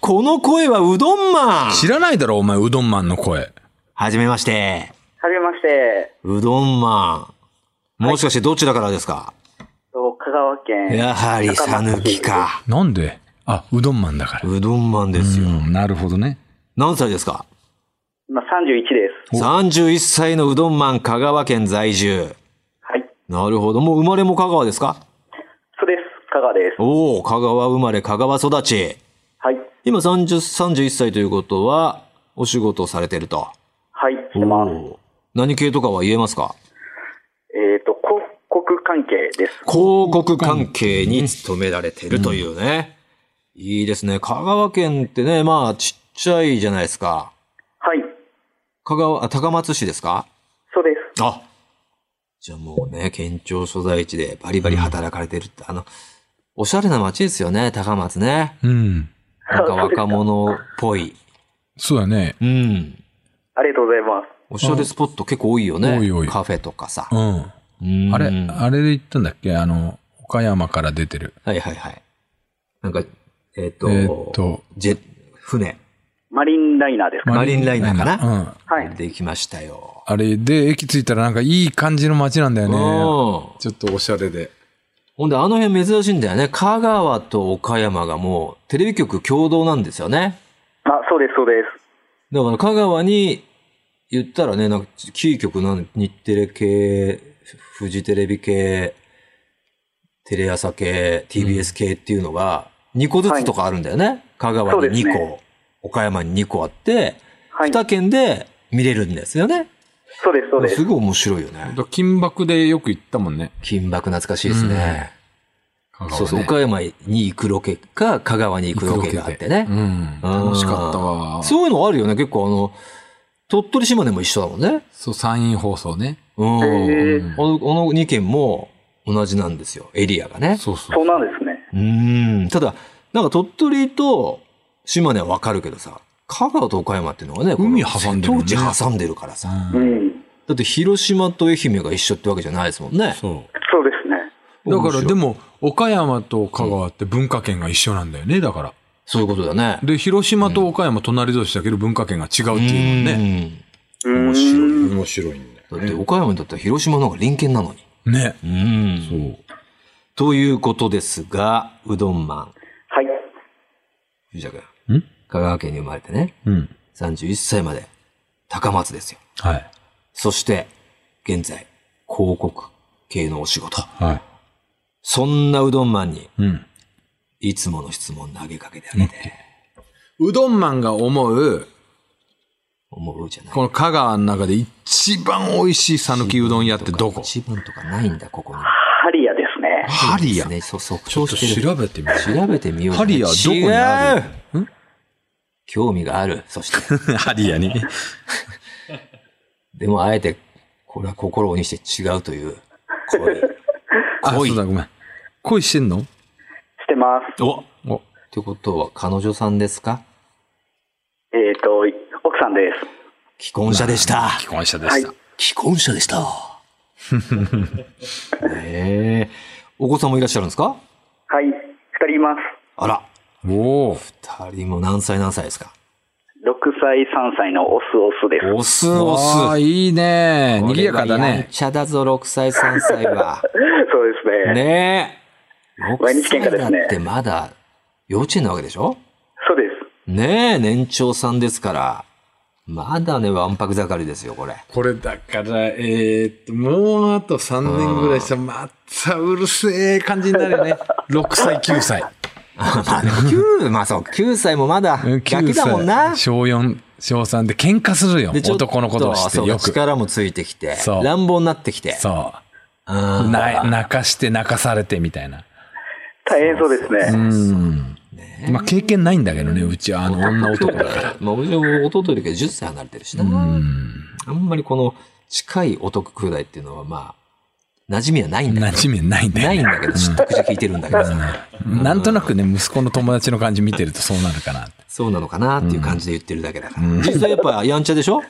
この声はうどんマン知らないだろ、お前、うどんマンの声。はじめまして。はじめまして。うどんマン。もしかしてどちらからですか、と香川県。やはりさぬきか。なんで？あ、うどんマンだから。うどんマンですよ。うん、なるほどね。何歳ですか？今31です。31歳のうどんマン、香川県在住。はい。なるほど。もう生まれも香川ですか？そうです。香川です。おお、香川生まれ、香川育ち。はい。今30、31歳ということは、お仕事をされてると。はい。してます。何系とかは言えますか？えっ、と、広告関係です。広告関係に勤められてるというね。いいですね。香川県ってね、まあ、ちっちゃいじゃないですか。はい。香川、あ高松市ですか？そうです。あじゃあもうね、県庁所在地でバリバリ働かれてるって、あの、おしゃれな街ですよね、高松ね。うん。なんか若者っぽい。そうだね。うん。ありがとうございます。おしゃれスポット結構多いよね。多い多いカフェとかさう。ん。うんあれ、あれで言ったんだっけ？あの、岡山から出てる。はいはいはい。なんか、えっ、と、えーっとジェ、船。マリンライナーですか、マリンライナーかな？うん。はい。できましたよ。あれで、駅着いたらなんかいい感じの街なんだよね。うんちょっとおしゃれで。ほんで、あの辺珍しいんだよね。香川と岡山がもうテレビ局共同なんですよね。あ、そうです、そうです。だから香川に言ったらね、なんかキー局なん日テレ系、フジテレビ系、テレ朝系、TBS 系っていうのが2個ずつとかあるんだよね。香川に2そうですね個、岡山に2個あって、はい。2県で見れるんですよね。そうです、そうですす。ごい面白いよね。金箔でよく行ったもんね。金箔懐かしいですね。香川ねそうそう、岡山に行くロケか、香川に行くロケがあってね。うん。楽しかったわ。そういうのあるよね。結構あの、鳥取島根も一緒だもんね。そう、山陰放送ね。うん。の、この2県も同じなんですよ。エリアがね。そうそう。そうなんですね。うーん。ただ、なんか鳥取と島根はわかるけどさ、香川と岡山っていうのはね、海挟んでるね瀬戸内挟んでるからさ。うん。だって広島と愛媛が一緒ってわけじゃないですもんね。そう。そうですね。だから、でも、岡山と香川って文化圏が一緒なんだよね、だから。そういうことだね。で、広島と岡山隣同士だけど文化圏が違うっていうもんね。面白い。面白いんだだって岡山だったら広島の方が隣県なのに。ね。うん。そう。ということですが、うどんマン、はい。藤田君。ん？香川県に生まれてね、うん。31歳まで高松ですよ。はい。そして、現在、広告系のお仕事。はい。そんなうどんマンに、うん。いつもの質問投げかけてあげて、うどんマンが思う、思うじゃない。この香川の中で一番美味しい讃岐うどん屋ってどこ？一番とかないんだ、ここに。ハリアですね。ハリア。ね、そう、即ちょっと答してる。調べてみる。調べてみよう。ハリアどこにある？違う興味がある。そして。ハリアに。でも、あえて、これは心にして違うという恋。あ、恋そうだ、ごめん。恋してんの？してます。おっお、てことは、彼女さんですか？えっ、と、奥さんです。既婚者でした。既婚者でした。既婚者でした。ええお子さんもいらっしゃるんですか？はい。二人います。あら。おお。二人も何歳何歳ですか？6歳、3歳のオスオスです。オスオああ、ス。いいね。賑やかだこれはやんね。ちゃだぞ、6歳、3歳は。そうですね。ねえ。6毎日喧嘩歳ですねだってまだ幼稚園なわけでしょ？そうです。ねえ、年長さんですから。まだね、わんぱく盛りですよ、これ。これだから、えーっと、もうあと3年ぐらいしたら、またうるせえ感じになるよね。6歳、9歳。まあでも9、まあそう、9歳もまだ、ガキだもんな。小4、小3で喧嘩するよ。でちょっ男のことをしてそうよく。力もついてきて、乱暴になってきて。そう。うんな泣かして泣かされてみたいな。大変そうですね。うん。まあ経験ないんだけどね、うちはあの女男だから。まあ、うちも弟よりか10歳離れてるしな。あんまりこの近い男兄弟っていうのはまあ、馴染みはないんだけど。馴染みないんだよ。ないんだけど、知った口聞いてるんだけどさ。なんとなくね、息子の友達の感じ見てるとそうなるかなって。そうなのかなっていう感じで言ってるだけだから。実際やっぱやんちゃでしょ？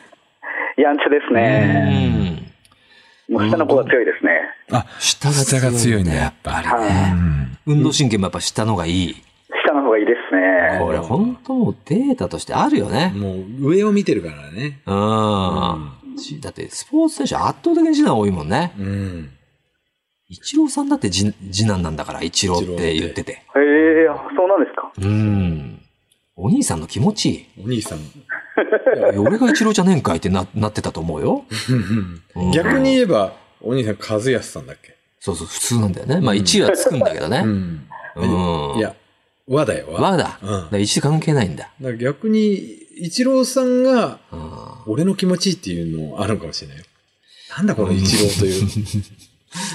やんちゃですうね。ん。もう下の子が強いですね。あ、下下が強いんだ、やっぱり。はい。運動神経もやっぱ下の方がいい。下の方がいいですね。これ本当もうデータとしてあるよね。もう上を見てるからね。うん。ちだってスポーツ選手圧倒的に次男多いもんね。うん。一郎さんだって次次男なんだから、一郎って言ってて。へえ、あそうなんですか。うん。お兄さんの気持ちいい。お兄さん。俺が一郎じゃねえんかいってななってたと思うよ。うん逆に言えば、お兄さん和康さんだっけ？そうそう、普通なんだよね。まあ1位はつくんだけどね。ん。うん。いや、和だよ、和。和だ。うんだから1位関係ないんだ。だ逆に、一郎さんが、うん俺の気持ちいいっていうのあるかもしれないよ。なんだこの一郎という。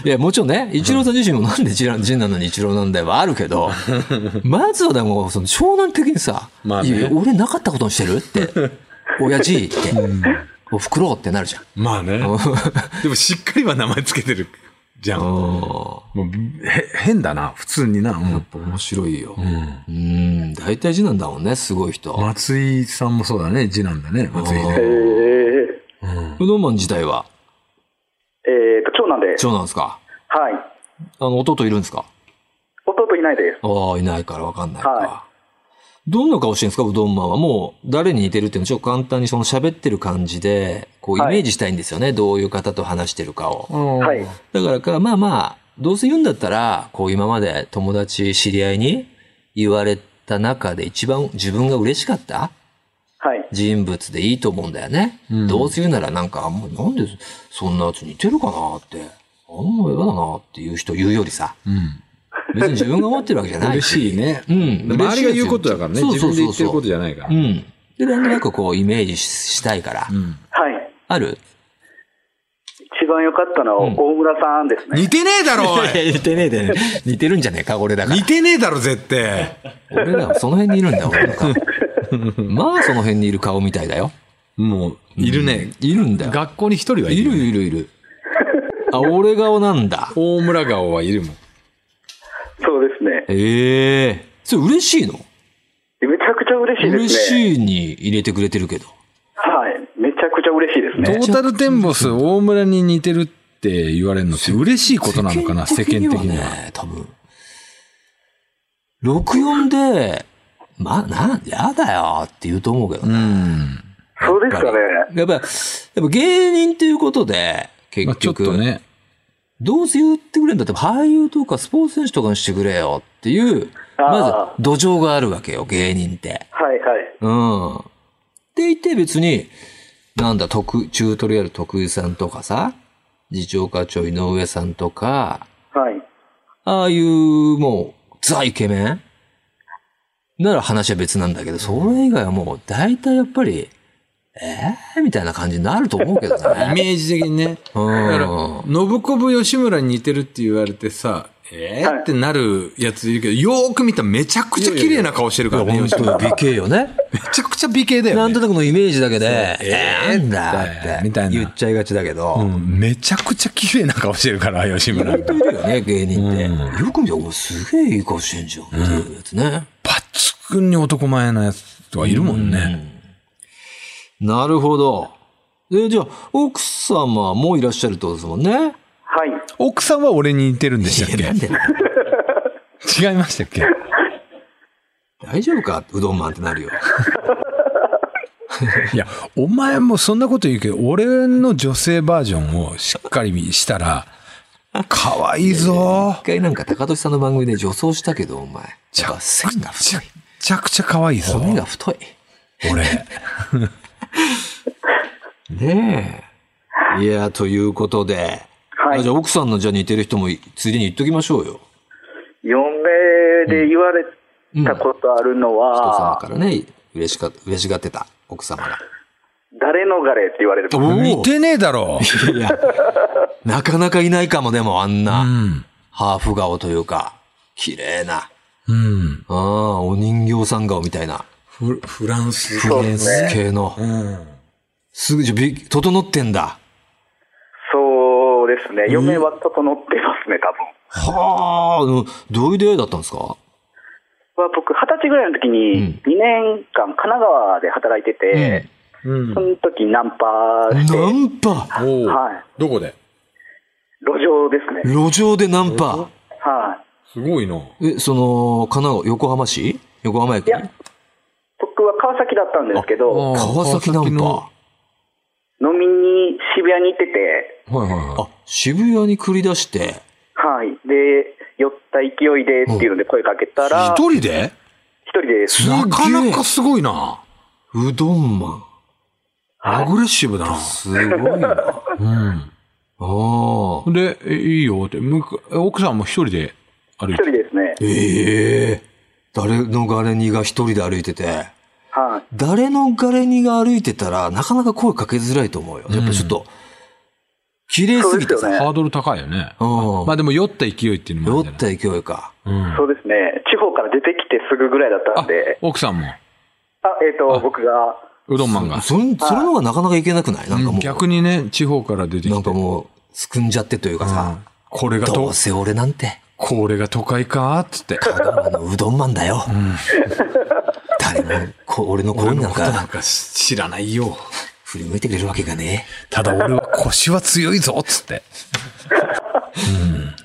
いや、もちろんね、一郎さん自身もなんで次男次男なのに一郎なんだよはあるけど、まずはでも、その、長男的にさ、まあねいや俺なかったことにしてるって、親父って、おふくろってなるじゃん。まあね。でもしっかりは名前つけてるじゃん。もうんうへ変だな、普通にな。もう面白いよ。うん。大体次男だもんね、すごい人。松井さんもそうだね、次男だね、松井へね。え。うどんマン自体は、えっと、長男で。長男ですか？はい。あの、弟いるんですか？弟いないです。ああ、いないからわかんないか。はどんな顔してるんですか、うどんマンは。もう、誰に似てるっていうのをちょっと簡単にその喋ってる感じで、こう、イはいメージしたいんですよね。どういう方と話してるかを。はい。だからか、まあまあ、どうせ言うんだったら、こう今まで友達、知り合いに言われた中で一番自分が嬉しかったはい。人物でいいと思うんだよね。どうせ言うならなんか、あんまなんでそんなやつ似てるかなって、あんま嫌だなっていう人言うよりさ、別に自分が思ってるわけじゃない嬉しいね。うん周りが言うことだからね。そうそうそうそう自分で言ってることじゃないから。うん。で、なんとなくこうイメージししたいから。はい。ある？一番良かったのは、大村さんですね。似てねえだろ、おい似てねえで、似てるんじゃねえか、俺だから似。てねえだろ、絶対。俺らはその辺にいるんだよ、俺の顔。まあその辺にいる顔みたいだよ。もう、いるね。いるんだよ。学校に一人はいいる。るいるいる。あ、俺顔なんだ。大村顔はいるもん。そうですね。ええそれ嬉しいの？めちゃくちゃ嬉しい嬉ですね。しいに入れてくれてるけど。はい。めちゃくちゃ嬉しいですね。トータルテンボス大村に似てるって言われるのって嬉しいことなのかな、世間的には。ね、多分。64で、ま、なん、やだよって言うと思うけどうね。ん。そうですかね。やっぱ、やっぱ芸人っていうことで、結まあちょっ局、とね。どうせ言ってくれるんだって俳優とかスポーツ選手とかにしてくれよっていう、まず土壌があるわけよ、芸人って。はいはい。うん。って言って別に、なんだ、特、チュートリアル徳井さんとかさ、次長課長井上さんとか、はい。ああいう、もう、ザイケメンなら話は別なんだけど、それ以外はもう、大体やっぱり、ええみたいな感じになると思うけどイね。メージ的にね。うんだから、信子吉村に似てるって言われてさ、えー、ってなるやついるけど、よーく見たらめちゃくちゃ綺麗な顔してるからね、本。当に美形よね。めちゃくちゃ美形だよね。なんとなくのイメージだけで、ええんだってみたいな言っちゃいがちだけど、うん、めちゃくちゃ綺麗な顔してるから、吉村。本当いるよね、芸人って。よく見たら、すげえいい顔してんじゃんっていうやつね。抜群に男前なやつとかいるもんね。なるほど。え、じゃあ、奥様もいらっしゃるってことですもんね。はい。奥さんは俺に似てるんでしたっけ？違いましたっけ？大丈夫か？うどんマンってなるよ。いや、お前もそんなこと言うけど、俺の女性バージョンをしっかりしたら、可愛いぞ一。回なんか高俊さんの番組で女装したけど、お前。やっぱ線がめちゃ太い。くちゃくちゃ可愛いぞ。骨が太い。俺。ねえ。いや、ということで。はいあじゃあ奥さんのじゃあ似てる人もついでに言っときましょうよ。嫁で言われたことあるの人様は、からね、嬉しか、嬉しがってた奥様が。誰のがれって言われると。似てねえだろ。いや、なかなかいないかも、でもあんうな、ん。ハーフ顔というか、綺麗な、うん。ああ、お人形さん顔みたいな、フフランス。フレンス系の、うん。すぐ、じゃび整ってんだ。そうですね。嫁は整ってますね、多分。はあ、うんどういう出会いだったんですか？は僕、二十歳ぐらいの時に、2年間神奈川で働いてて、うんそ。の時ナンパして、ナンパ？はいどこで？路上ですね。路上でナンパはい。すごいな。え、その、神奈川、横浜市？横浜駅？いや僕は川崎だったんですけど、あ川崎ナン川パ。飲みに渋谷に行ってて、はいはいはい。あ、渋谷に繰り出して、はい。で、酔った勢いでっていうので声かけたら、一人で？一人です。なかなかすごいな。うどんマン。アグレッシブだな。すごいな。うん。ああ。で、えいいよって、奥さんも一人で歩いて一人ですね。ええ誰のガレニが一人で歩いてて、はい。誰のガレニが歩いてたら、なかなか声かけづらいと思うよ。やっぱちょっと、綺麗すぎてさ。ねハードル高いよね。うん。まあでも酔った勢いっていうのもあ酔っるんじゃない？た勢いか。うんそうですね。地方から出てきてすぐぐらいだったんで、奥さんも、あ、えっ、と、僕が、うどんマンが。それ、それの方がなかなかいけなくない？なんかもう、逆にね、地方から出てきて。なんかもう、すくんじゃってというかさ、これがとどう、せ俺なんて、これが都会かっつって。ただのあのうどんマンだよ。誰もこ、俺の声俺なんかのことなんか知らないよ。振り向いてくれるわけがねただ俺は腰は強いぞっつって。え。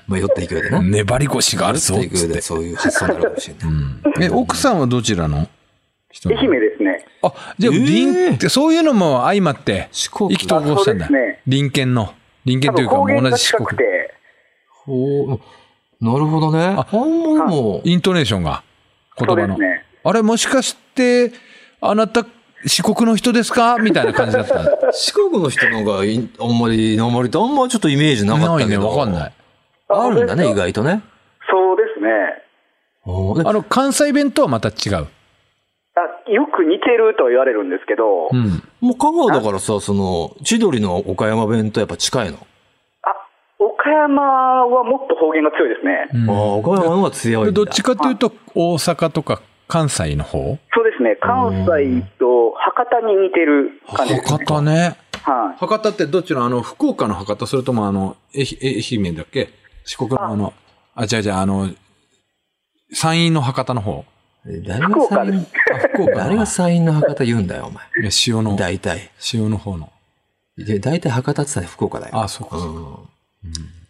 まあ、酔った勢いでな。粘り腰があるぞっつって。そういう発想になるかもしれない。え、奥さんはどちらの？愛媛ですね。あ、じゃあ、えー隣って、そういうのも相まって、四国意気投合したんだ。あそうですね隣県の。隣県というか、同じ四国。ほう、なるほどね。あんまでも、イントネーションが、言葉の。ね。あれ、もしかして、あなた、四国の人ですか？みたいな感じだった。四国の人の方がいあんまり、あんまり、あんまちょっとイメージなかったないね、けど。わかんない。あるんだね、意外とね。そうですね。あの、関西弁とはまた違う。あよく似てると言われるんですけど、うん。もう香川だからさ、その、千鳥の岡山弁とやっぱ近いの？あ、岡山はもっと方言が強いですね。ああ、岡山の方が強いんだ。でどっちかというと、大阪とか関西の方？そうですね。関西と博多に似てる感じです、ね。博多ね。はい。博多ってどっちのあの、福岡の博多？それともあの、愛愛媛だっけ？四国のあの、あ、違う違う、あの、山陰の博多の方。誰が山陰、あ福岡誰が山陰の博多言うんだよ、お前。いや、塩の、大体。塩の方の。いや大体博多って言ったら福岡だよ。あ、そうか。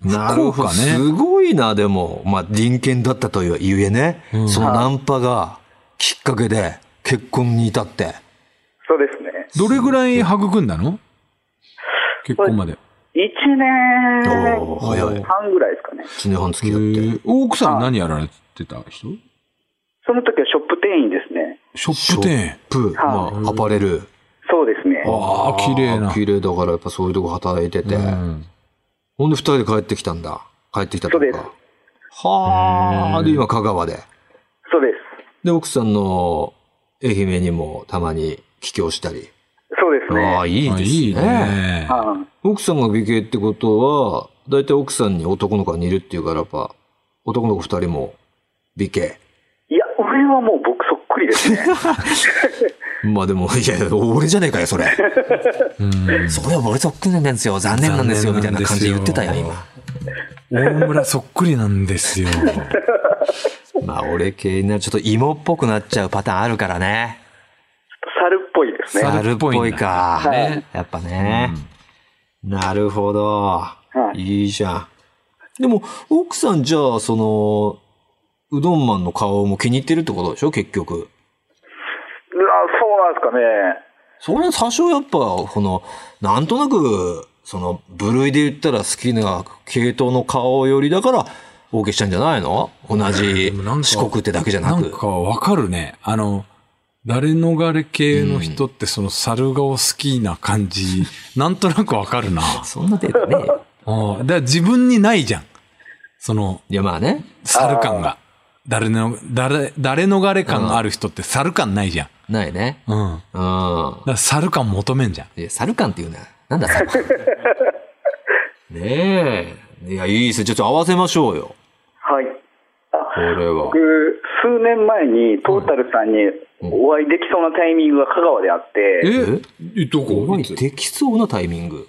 なるほど。ねすごいな、でも。まあ、隣県だったというえね、そのナンパがきっかけで結婚に至って。そうですね。どれぐらい育んだの？結婚まで。1年半ぐらいですかね。一年半付えき合って。ー奥さん何やられてた人？その時はショップ店員ですね。ショップ店。プ、まあ、アパレル。そうですね。ああ、綺麗な。綺麗だからやっぱそういうとこ働いてて。うんほんで二人で帰ってきたんだ？帰ってきたとそうですか。はあ。で、今香川で。そうです。で、奥さんの愛媛にもたまに帰郷したり。そうですね。ああ、いいあですね。いいね。はい奥さんが美形ってことは、だいたい奥さんに男の子が似るっていうから、やっぱ、男の子二人も美形。いや、俺はもう僕そっくりですね。まあでも、いやいや、俺じゃねえかよ、それ。それは俺そっくりなんですよ。残念なんですよ、みたいな感じで言ってたよ、今。大村そっくりなんですよ。まあ、俺系な、ちょっと芋っぽくなっちゃうパターンあるからね。猿っぽいですね。猿猿っぽいか。はいやっぱね。なるほど。いいいじゃん。でも、奥さんじゃあ、その、うどんマンの顔も気に入ってるってことでしょ結局。なんですかね。それは多少やっぱ、この、なんとなく、その、部類で言ったら好きな系統の顔よりだから、お受けしたんじゃないの？同じ四国ってだけじゃなく。なんかわかるね。あの、誰逃れ系の人ってその猿顔好きな感じ、なんとなくわかるな。そんなデータね。ああだから自分にないじゃん。その、いや、まあね。猿感が。誰の、誰、誰逃れ感ある人って猿感ないじゃん。ないね。うん。うん。だから猿感求めんじゃん。いや、猿感って言うな。なんだ、猿感。ねえ。いや、いいっすよ。ちょっと合わせましょうよ。はい。あこれは僕。、数年前にトータルさんにお会いできそうなタイミングが香川であって、え？どこ？お会いできそうなタイミング？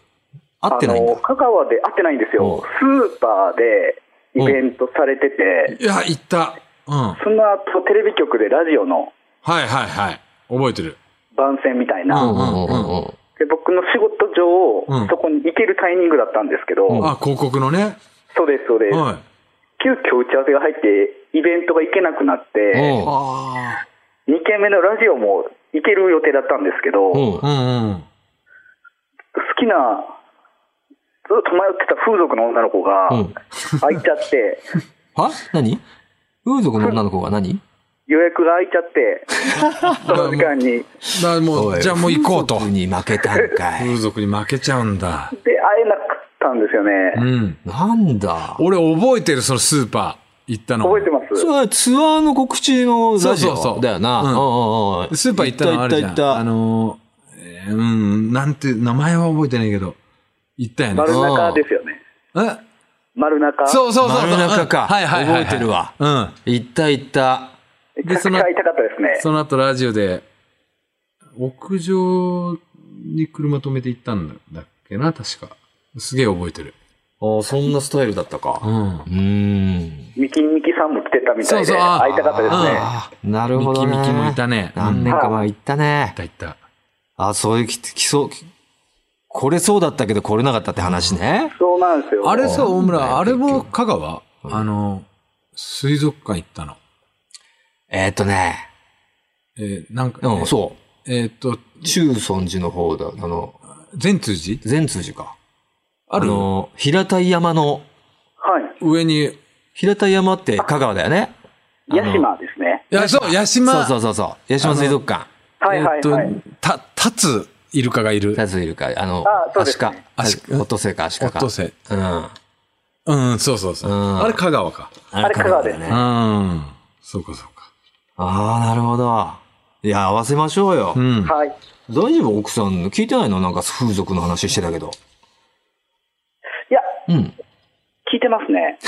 合ってないんだあの、。香川で会ってないんですよ。スーパーでイベントされてて、いや、行った。うん。はその後テレビ局でラジオのいはいはい。覚えてる。番宣みたいな。うんうんうんうん。で僕の仕事上、うんそこに行けるタイミングだったんですけど、あ、広告のね。そうです、そうです。はい。急遽打ち合わせが入って、イベントが行けなくなって、うんあ2件目のラジオも行ける予定だったんですけど、うんあ。うんうん。好きな、ずっと迷ってた風俗の女の子がうん空いちゃって、は？何？風俗の女の子が何？予約が空いちゃって、その時間に。だからもう、じゃあもう行こうと。風俗に負けたんかい。風俗に負けちゃうんだ。で、会えなかったんですようね。ん。なんだ？俺覚えてる、そのスーパー。行ったの。覚えてますそれはツアーの告知のラジオそうそうそうだよな。うんうんうんうんスーパー行ったのあるじゃん。行った行ったあのー、えーうん、なんて、名前は覚えてないけど、行ったよね。丸中ですよね。え丸中？そうそうそうそう。丸中かうんはいはいはいはい。覚えてるわうん。行った行った。ですね。その後ラジオで、屋上に車止めて行ったんだっけな、確か。すげえ覚えてる。ああ、そんなスタイルだったか。うん。うーん。ミキミキさんも来てたみたいで、そうそうあ会いたかったですね。ああ、なるほどね。ミキミキもいたね何年か前行ったね行っ。た行った。あ、そういうき、きそう、きこれそうだったけど来れなかったって話ね。そうなんですよ。あれさ、大なんだよ村、あれも香川？あの、水族館行ったの。えーっとね。えーなんか、うん、そえーっと、う。中尊寺の方だ。あの、善通寺？善通寺か。ある？の、平たい山の、はい。上に、い平たい山って香川だよね。あのヤシマですね。や、そう、八島。そうそうそうそう。八島水族館。はいはいはい。えーっと、た、立つイルカがいる。タズいるか、あの、あそうですアシカね。アシカオットセイか、アシカか。オットセイうん。うん、そうそうそう。うんあれ香川か。あれ香川ですね。うあん。そうかそうか。あー、なるほど。いや、合わせましょうよ。うん。はい。大丈夫？奥さん、聞いてないの？なんか風俗の話してたけど。いや、うん。聞いてますね。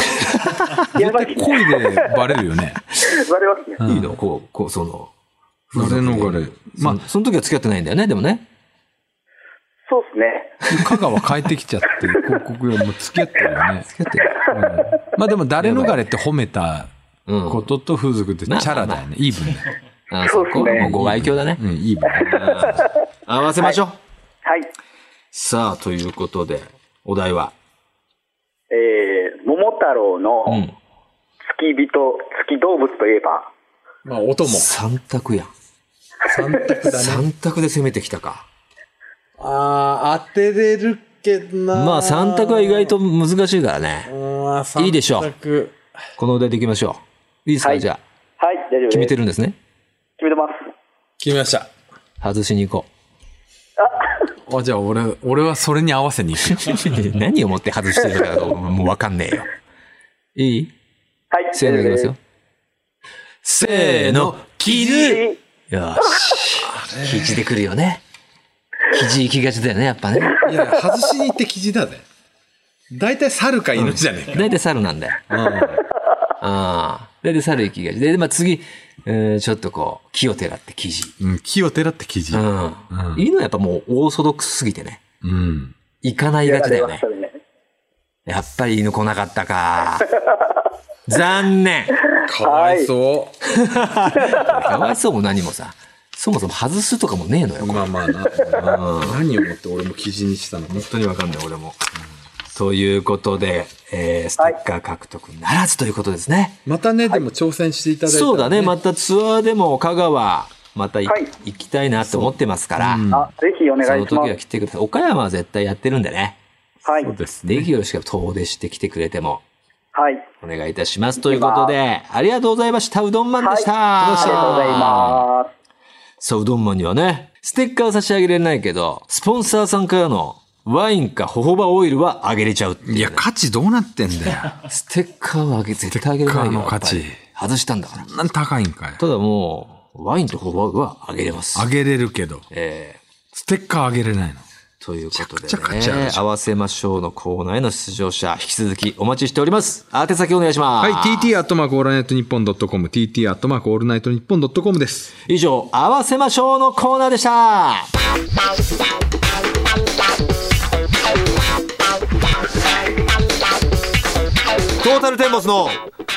やばいね。声でバレるよね。バレますね。いいの？こう、こう、その、誰逃れ。ままあ、その時は付き合ってないんだよね、でもね。そうですね。あ、香川帰ってきちゃって、広告よりも付き合ってるよね。付き合ってる。まあでも誰逃れって褒めたうん。ことと風俗ってチャラだよね。イーブンだよ。あそこはもうご愛嬌だね。うん、イーブン。合わせましょう。はい。さあ、ということで、お題は？えー、桃太郎のうん。付き人、付き動物といえば、まあ、音も。三択やん。三択だね。三択で攻めてきたか。あー、当てれるけどなまあ、三択は意外と難しいからね。いいでしょう三択このお題でいきましょう。いいですか、はいじゃあ。はい、大丈夫です。決めてるんですね？決めてます。決めました。外しに行こ あ、じゃあ俺、俺はそれに合わせに行くよ。う。何をもって外してるかもうわかんねえよ。いい？はい、せーのいきますよ。せーの、キジ大丈夫です。よし。キジで来るよね。キジ行きがちだよね、やっぱね。いや、外しに行って記事だぜ。大体猿か犬じゃねえか。大体猿なんだよ。ああ。大体猿行きがち。で、まあ次、えーちょっとこう、木をてらってキジ。うん、木をてらって記事。うん。いいのはやっぱもうオーソドックスすぎてね。うん。行かないがちだよねやっぱり犬来なかったか。残念。かわいそう。かわいそうも何もさ。そもそも外すとかもねえのよ。まあまあな。何をもって俺も記事にしたの本当にわかんない、俺も。ということで、えー、ステッカー獲得ならずということですね。またね、でも挑戦していただいたらそうだね、またツアーでも香川、またいはい行きたいなって思ってますから、あ、ぜひお願そのいします時は。来てください。岡山は絶対やってるんでね。はい。そうですできるよろしければ遠出してきてくれてもはい。お願いいたします。ということで、ありがとうございました。うどんマンでした。ありがとうございます。さあ、うどんマンにはね、ステッカー差し上げれないけど、スポンサーさんからのワインかホホバオイルはあげれちゃういや、価値どうなってんだよ。ステッカーはあげ、絶対あげれないよ。ステッカーの価値外したんだから。なに高いんかい。ただもう、ワインとホホバオイルはあげれます。あげれるけど、えステッカーあげれないの。ーということでね、合わせましょうのコーナーへの出場者、引き続きお待ちしております。宛先お願いします。はい、TT アットマークオールナイトニッポンドットコム、TT アットマークオールナイトニッポンドットコムです。以上、合わせましょうのコーナーでした。トータルテンボスの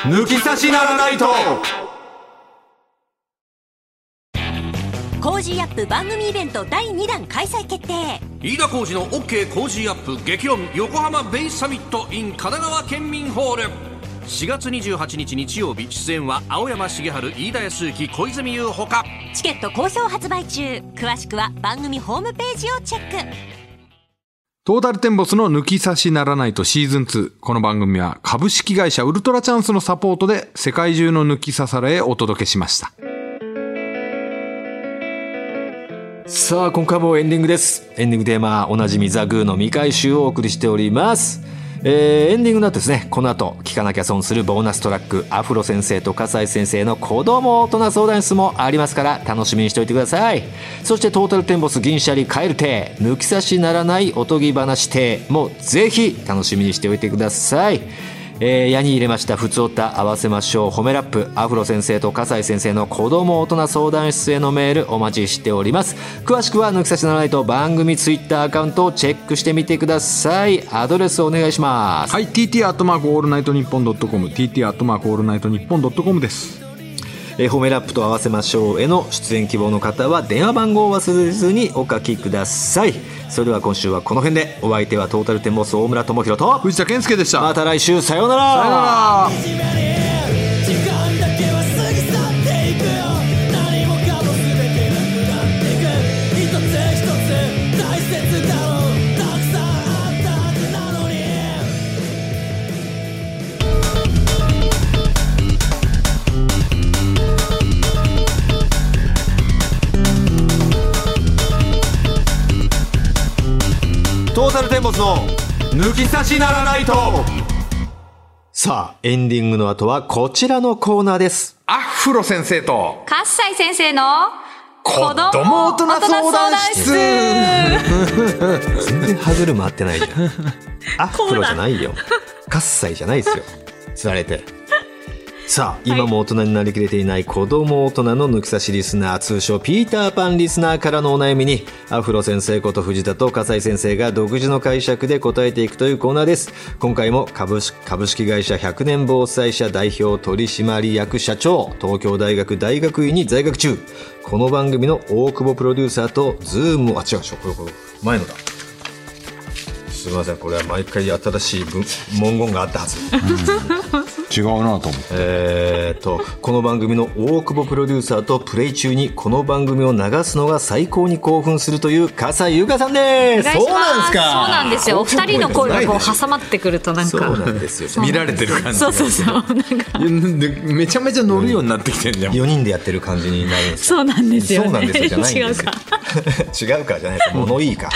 抜き差しならないと。 Cozy Up 番組イベント第2弾開催決定。飯田浩司の OK 工事アップ激論横浜ベイサミット in 神奈川県民ホール。4月28日日曜日出演は青山繁晴飯田泰之小泉悠ほか。チケット好評発売中。詳しくは番組ホームページをチェックトータルテンボスの抜き差しならないとシーズン2。この番組は株式会社ウルトラチャンスのサポートで世界中の抜き差されへお届けしました。さあ、今回もエンディングです。エンディングテーマ、おなじみザグーの未回収をお送りしております。えー、エンディングの後ですね、この後、聞かなきゃ損するボーナストラック、アフロ先生と笠井先生の子供大人相談室もありますから、楽しみにしておいてください。そして、トータルテンボス銀シャリカエル亭、抜き差しならないおとぎ話亭もぜひ楽しみにしておいてください。えー、ヤニ入れました、ふつおた合わせましょう、褒めラップ、アフロ先生と笠井先生の子供大人相談室へのメールお待ちしております。詳しくは抜き差しならないと番組ツイッターアカウントをチェックしてみてください。アドレスお願いします。はい、TT アットマークオールナイトニッポンドットコム、TT アットマークオールナイトニッポンドットコムです。えー褒めラップと合わせましょうへの出演希望の方は電話番号を忘れずにお書きください。それでは今週はこの辺で、お相手はトータルテンボス大村智広と、藤田健介でした。また来週さようならさよなら。トータルテンボスの抜き差しならないとさあ、エンディングの後はこちらのコーナーです。アフロ先生とカッサイ先生の子供大人相談室全然歯車合ってないじゃん。アフロじゃないよ。カッサイじゃないですよ。釣られて。さあ、今も大人になりきれていない子供大人の抜き差しリスナー、通称ピーターパンリスナーからのお悩みに、アフロ先生こと藤田と笠井先生が独自の解釈で答えていくというコーナーです。今回も株式株式会社100年防災社代表取締役社長、東京大学大学院に在学中、この番組の大久保プロデューサーと、ズーム、あ、違う、これ、これ、前のだ。すみません、これは毎回新しい文文言があったはず。違うなと思って。えー、とこの番組の大久保プロデューサーとプレイ中にこの番組を流すのが最高に興奮するという笠井優香さんです。そうなんですか。そうなんですよ。お二人の声がこう挟まってくるとなんそうかなんですよ。見られてる感じ。そうそうそう。なんかめちゃめちゃ乗るようになってきてんじゃん。4人でやってる感じになるんですそうなんですよ、ね、そうなんですよ。じゃないん違うですよか。違うか らじゃないです。物いいか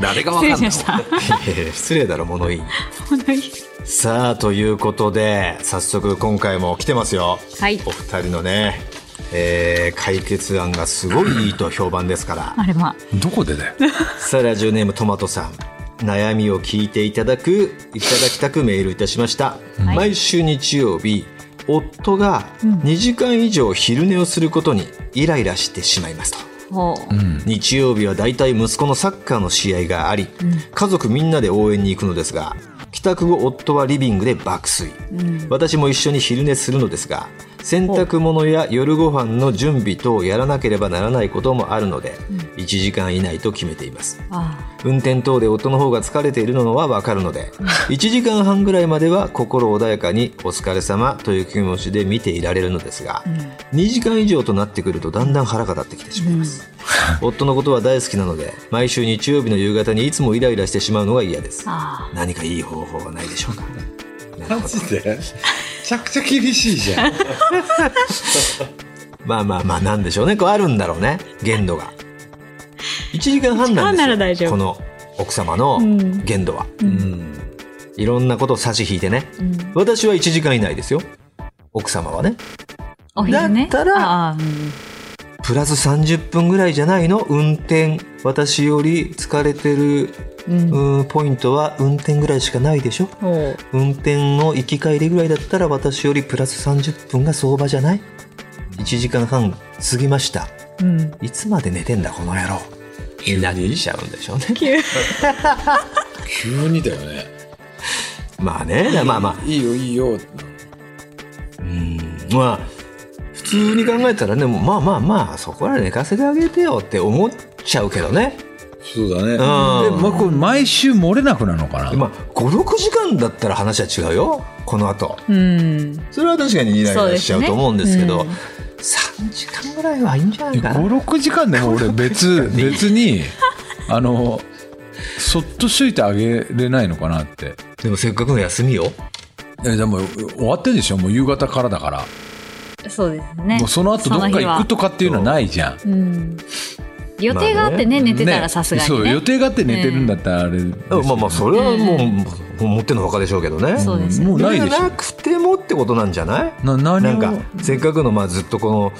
誰がわ失礼かんない。しました。失礼だろ物いい。さあということで早速今回も来てますよ。はい。お二人のね、えー解決案がすごいいいと評判ですから。あれまどこでだよ。さあラジオネームトマトさん。悩みを聞いていただくいただきたくメールいたしました、はい。毎週日曜日夫が2時間以上昼寝をすることにイライラしてしまいますと日曜日はだいたい息子のサッカーの試合があり、家族みんなで応援に行くのですが帰宅後夫はリビングで爆睡、私も一緒に昼寝するのですが洗濯物や夜ご飯の準備等をやらなければならないこともあるので、1時間以内と決めています。あ運転等で夫の方が疲れているのはわかるので、1時間半ぐらいまでは心穏やかにお疲れ様という気持ちで見ていられるのですが、2時間以上となってくるとだんだん腹が立ってきてしまいます。夫のことは大好きなので、毎週日曜日の夕方にいつもイライラしてしまうのが嫌です。あ何かいい方法はないでしょうか。マジで？めちゃくちゃ厳しいじゃん。まあまあまあ、なんでしょうね。こうあるんだろうね。限度が。1時間半なん1時間なら大ですよ。丈夫この奥様の限度は。うん。いろんなことを差し引いてね。私は1時間以内ですよ。奥様はね。お昼ねだったらうんプラス30分ぐらいじゃないの？運転。私より疲れてる、うん、ポイントは運転ぐらいしかないでしょ？運転の行き帰りぐらいだったら私よりプラス30分が相場じゃない ?1 時間半過ぎました。うんいつまで寝てんだこの野郎。になっちゃうんでしょうね。急にだよね。まあね、まあまあ、いいよいいよ。まあ、普通に考えたらね、もうまあまあまあ、そこら寝かせてあげてよって思っちゃうけどね。そうだね。で、んまあ、これ毎週漏れなくなのかな？まあ、5、6時間だったら話は違うよ。この後。うんそれは確かにイライラしちゃうと思うんですけど、そうで3時間ぐらいはいいんじゃないかな。5、6時間でも俺別、別に、あの、そっとしといてあげれないのかなって。でもせっかくの休みよ。え、でも終わってるでしょ？もう夕方からだから。そうですねもうその後どっか行くとかっていうのはないじゃん。うん予定があってね寝てたらさすがにねそう、予定があって寝てるんだったらあれですけど。まあまあ、それはもう、もう持ってんのほかでしょうけどね。そうですよもうないでしょな。くてもってことなんじゃない？な何を？なんか、せっかくの、まあずっとこの、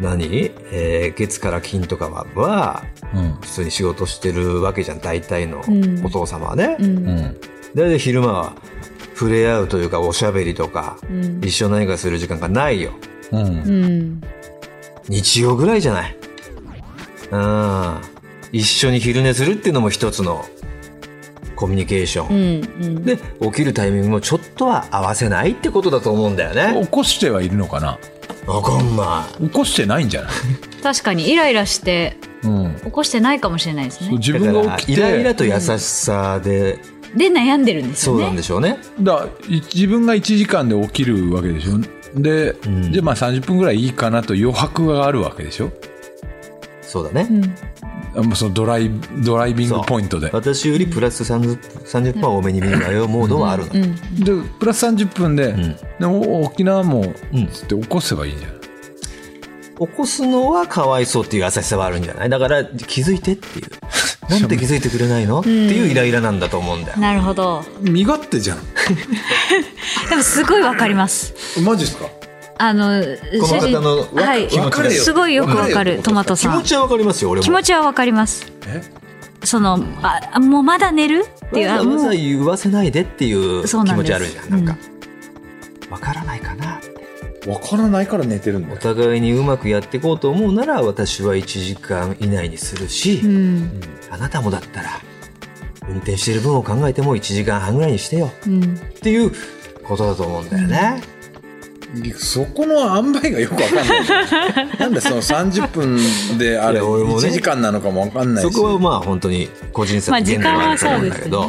何？えー月から金とかは、うん。普通に仕事してるわけじゃん、大体のうんお父様はね。うんうん。大体昼間は触れ合うというか、おしゃべりとか、うん一緒に何かする時間がないよ。うん。うん日曜ぐらいじゃない？うん。一緒に昼寝するっていうのも一つのコミュニケーショうン。んうんで、起きるタイミングもちょっとは合わせないってことだと思うんだよね。起こしてはいるのかな？わかんない。起こしてないんじゃない？確かにイライラしてうん。起こしてないかもしれないですねそう自分が起きて、イライラと優しさで、で悩んでるんですそうよねなんでしょうね。だい自分が1時間で起きるわけでしょ？で、んじゃあまあ30分ぐらいいいかなと余白があるわけでしょ？そうだね。うん。あもうそのドライドライビングポイントで。私よりプラス 30, 30分は多めに見るわよ。モードはあるの。うん。でプラス30分で,、ん。でお沖縄もうん。つって起こせばいいんじゃない、起こすのはかわいそうっていう優しさはあるんじゃない？だから気づいてっていう。なんで気づいてくれないの？っていうイライラなんだと思うんだよ。なるほど。身勝手じゃん。でもすごいわかります。マジですか？あのこの方のわはいすすごいよくわかるトマト気さん持ちはわかりますよ俺も。気持ちはわかりますえ？そのあもうまだ寝る？っていうわざわざあもう言わせないでっていう気そうなんです持ちあるじゃん。なんか。わからないかなわからないから寝てるんだおよ。互いにうまくやっていこうと思うなら私は1時間以内にするし、うん。あなたもだったら運転してる分を考えても1時間半ぐらいにしてようん。っていうことだと思うんだよね。そこの塩梅がよくわかんない。なんでその30分であれ、いや俺もね1時間なのかもわかんないし。そこはまあ本当に個人差まあって限度があると思うんだけど、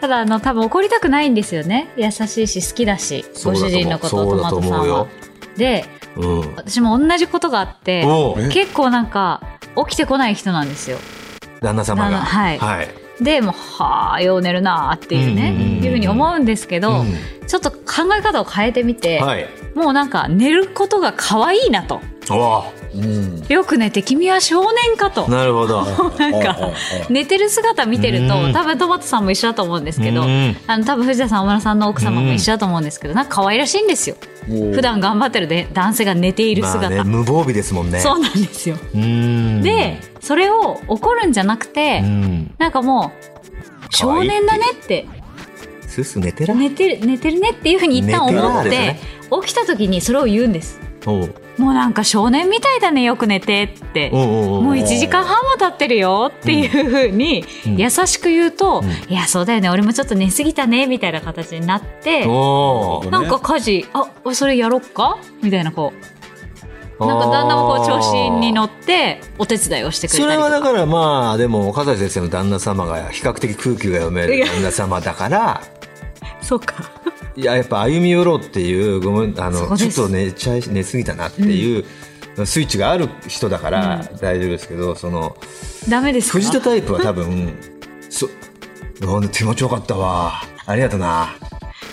ただ、あの、多分怒りたくないんですよね。優しいし、好きだし、ご主人のこと、そうだとトマトさんは思うよ。。で、うん。私も同じことがあって、結構なんか、起きてこない人なんですよ。旦那様が。はいはい。で、もう、はあ、よう寝るなあっていうね、うんうんいうふうに思うんですけど、うんちょっと考え方を変えてみて、はい。もうなんか、寝ることが可愛いなと。おうん。よく寝て、君は少年かと。なるほど。なんか寝てる姿見てると、うん多分トマトさんも一緒だと思うんですけど、うんあの多分藤田さん、小村さんの奥様も一緒だと思うんですけど、なんか可愛らしいんですよ。普段頑張ってるで男性が寝ているまあ姿。ね、無防備ですもんね。そうなんですよ。うん。で、それを怒るんじゃなくて、うん。なんかもう、少年だねって、スースー寝てら。寝てる、寝てるねっていうふうに一旦思っ寝てて、らです起きた時にそれを言うんです。おう。もうなんか少年みたいだね、よく寝てって。おうおうおうもう1時間半も経ってるよっていうふうにうん。優しく言うと、ん。いや、そうだよね、俺もちょっと寝すぎたね、みたいな形になって、なんか家事、あ、それやろっかみたいなこう、なんか旦那もこう調子に乗ってお手伝いをしてくれそれたりとか。はだからまあでも岡崎先生の旦那様が比較的空気が読める旦那様だからそうか。いややっぱ歩み寄ろうっていうごめんあのちょっと寝ちゃい寝すぎたなっていう、スイッチがある人だから大丈夫ですけど、そのダメですか？藤田タイプは多分 そ気持ちよかったわ。ありがとな。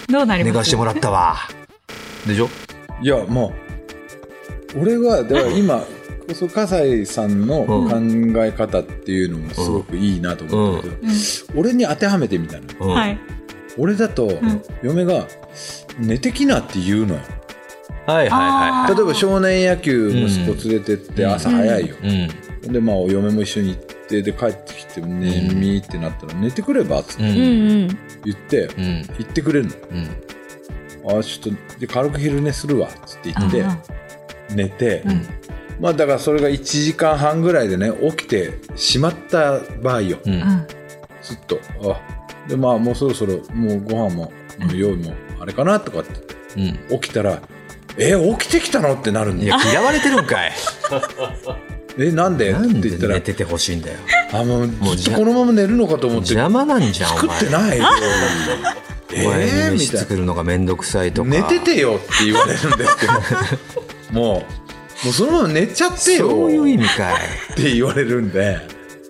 どうなります？寝かしてもらったわ。でしょ？いや、もう、俺は、だから今、そう笠井さんの考え方っていうのもすごくいいなと思ったけど、俺に当てはめてみたの。うんはい。俺だと、嫁が、寝てきなって言うのよ。はいはいはい例えば少年野球息子連れてって朝早いよ。はいで、まあ、お嫁も一緒に行って、で、帰ってきて、寝みってなったら、寝てくれば？っつってうんうんうん。言って、うんうん言ってくれるの。うんあ、ちょっと、で、軽く昼寝するわ、つって言って、寝て、んまあだからそれが1時間半ぐらいでね、起きてしまった場合よ。うんうんずっと。あ、で、まあもうそろそろ、もうご飯も、用意も、あれかなとかってうん。起きたら、え、起きてきたの？ってなるんいや。嫌われてるんかい。え、なんで？って言ったら。で寝、ててほしいんだよ。あ、もうもうずっとこのまま寝るのかと思って、邪魔なんじゃんお作前ってない。よ。えー、み飯作るのがめんどくさいとか。な。寝ててよって言われるんですけど、もう、もうそのまま寝ちゃってよ。そういう意味かい。って言われるんで、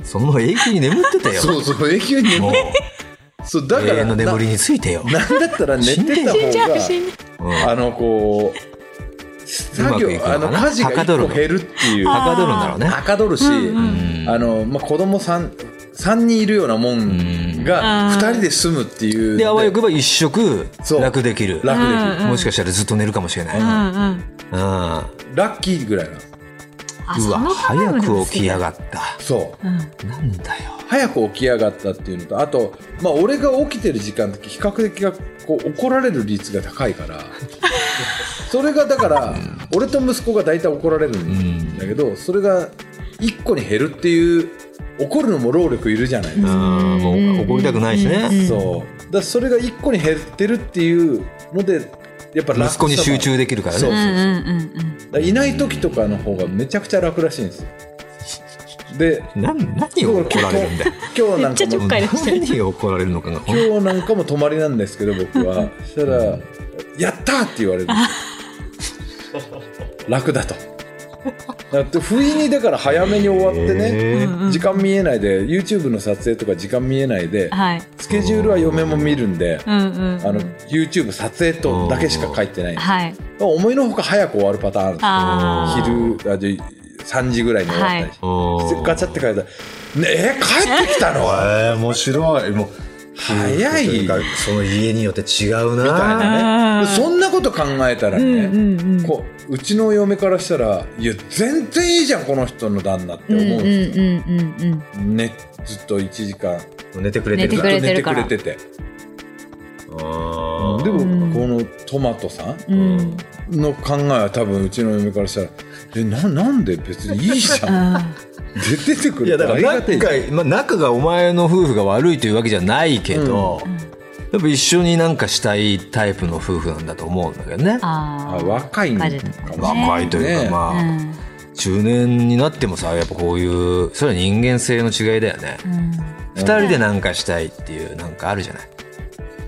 その永久に眠ってたよ。そうそう、永久に眠もうそう、だから、永遠の眠りについてよ。ななんだったら寝てた方が、うんあの、こう、作業あの、な？家事がはかどるの？一個減るっていう、はかどるんだろうね。はかどるし、んあの、まあ、子供さん、三人いるようなもんが、二人で済むっていう。であわよくば一食楽できる。楽できる。もしかしたらずっと寝るかもしれない、うんうん。うん。ラッキーぐらいなうわ早く起きやがったそう。うん。なんだよ早く起き上がったっていうのと、あと、まあ、俺が起きてる時間って比較的がこう怒られる率が高いから、それがだから、俺と息子が大体怒られるんだけど、それが一個に減るっていう、怒るのも労力いるじゃないですか。うんもう怒りたくないしね、そう。だからそれが一個に減ってるっていうので、やっぱ息子に集中できるからねそううんうんうんうん。いない時とかの方がめちゃくちゃ楽らしいんですよ。で、何何を怒られるんだよ今日なんかもめっちゃちょっかい出してる。何を怒られるのかが今日なんかも泊まりなんですけど僕はそしたら「やった!」って言われるんですよ楽だとだって不意にだから早めに終わってへね時間見えないで YouTube の撮影とか時間見えないではい。スケジュールは嫁も見るんで。あの YouTube 撮影とだけしか書いてないはい。思いのほか早く終わるパターンあるんですよ。あ昼あじゃ3時ぐらいに終わったりして、おガチャって書いたら「ねえ帰ってきたの?」えー、面白い。もう早い。その家によって違うな。みたいなね。そんなこと考えたらね、うんうんうん。こううちの嫁からしたら「いや全然いいじゃんこの人の旦那」ってう。ん思うんですよ、うんうんうん。ねずっと1時間。寝てくれてる寝てくれてるから寝てくれてて。でも、このトマトさんうん。の考えは多分うちの嫁からしたら、え、な、なんで別にいいじゃん。あ出てくるいやだからありがたいじゃん仲,、まあ、仲がお前の夫婦が悪いというわけじゃないけど、やっぱ一緒になんかしたいタイプの夫婦なんだと思うんだけどね。ああ若いんかもしれない若いというか、ねまあ、うん中年になってもさやっぱこういうそれは人間性の違いだよね、二人でなんかしたいっていうなんかあるじゃない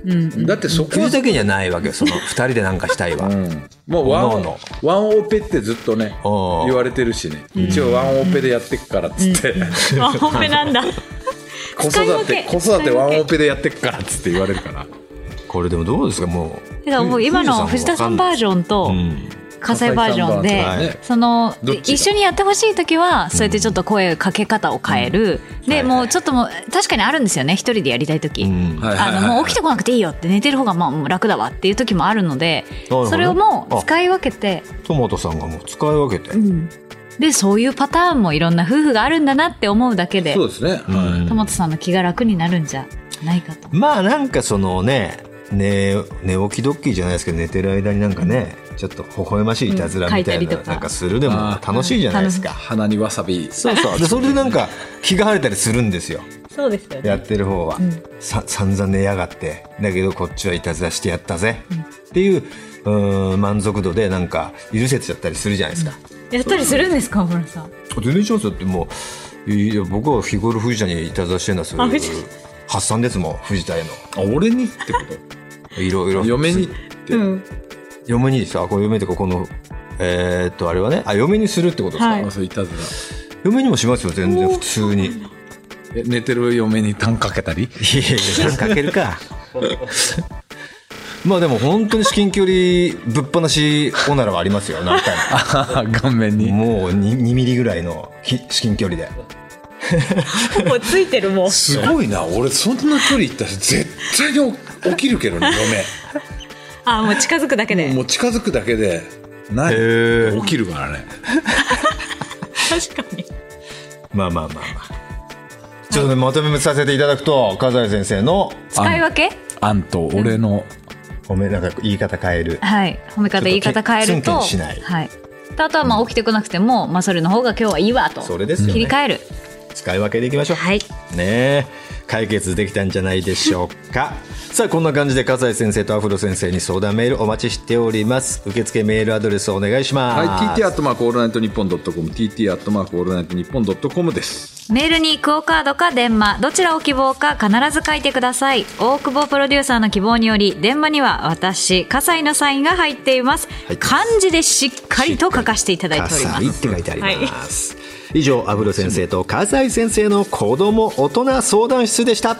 うんだってそこ君だけじゃないわけよその二人でなんかしたいは、うん。もうワンワンオペってずっとねうん。言われてるしね。一応ワンオペでやってくからっつって、あ、ほん。めなんだ。子育て子育てワンオペでやってくからっつって言われるから。これでもどうですかもう。だからもう今の藤田さんバージョンとうん葛西バージョンで、葛西さんバージョン。ね。その一緒にやってほしい時はそうやってちょっと声かけ方を変える、でもうちょっともう確かにあるんですよね一人でやりたい時、うん。はいはいはい。あのもう起きてこなくていいよって寝てる方がまあ楽だわっていう時もあるのでそれをもう使い分けて。トマトさんがもう使い分けて、でそういうパターンもいろんな夫婦があるんだなって思うだけでそうですね、はい。トマトさんの気が楽になるんじゃないかと。まあなんかそのね寝寝起きドッキリじゃないですけど寝てる間になんかねちょっと微笑ましいいたずらみたいななんかするでも楽しいじゃないですか、鼻にわさび。そうそう。でそれでなんか気が晴れたりするんですよ。そうですよやってる方は、さ散々寝やがって。だけどこっちはいたずらしてやったぜ、っていううーん満足度でなんか許せちゃったりするじゃないですか、やったりするんですか小村さん？全然しますよ。ってもういや僕は日頃藤田にいたずらしてるのはそういうあ藤発散ですもん藤田へあ俺にってこの いろいろ。と嫁にって、うん。嫁にさこれ嫁ってかこのえーっとあれはね？あ嫁にするってことですか、はい。あそういたずら。嫁にもしますよ全然普通に。寝てる嫁に痰かけたり？やいやなんかけるか。まあでも本当に至近距離ぶっ放しおならはありますよ何回も。顔面に。もう 2, 2ミリぐらいのひ至近距離で。もうついてるもん。すごいな。俺そんな距離行ったら絶対に起きるけどねあ、もう近づくだけで。嫁もう近づくだけでないへ起きるからね 確かに。まあまあまあまあちょっとねまとめさせていただくと笠井先生の使い分け？あんと俺のごめんなんか言い方変えるはい。褒め方、言い方変えると。ンしないはい。であとはまあ起きてこなくても、まあそれの方が今日はいいわと。それですよね切り替える。使い分けでいきましょうはい。ねえ解決できたんじゃないでしょうか。さあこんな感じで笠井先生とアフロ先生に相談メールお待ちしております。受付メールアドレスお願いします。はい TT アットマークオールナイトニッポンドットコム TT アットマークオールナイトニッポンドットコムです。メールにクオカードか電話どちらを希望か必ず書いてください。大久保プロデューサーの希望により電話には私笠井のサインが入っています、はい。漢字でしっかりと書かせていただいておりま笠井っすて書いてあります、以上アフロ先生と笠井先生の子供大人相談室でした。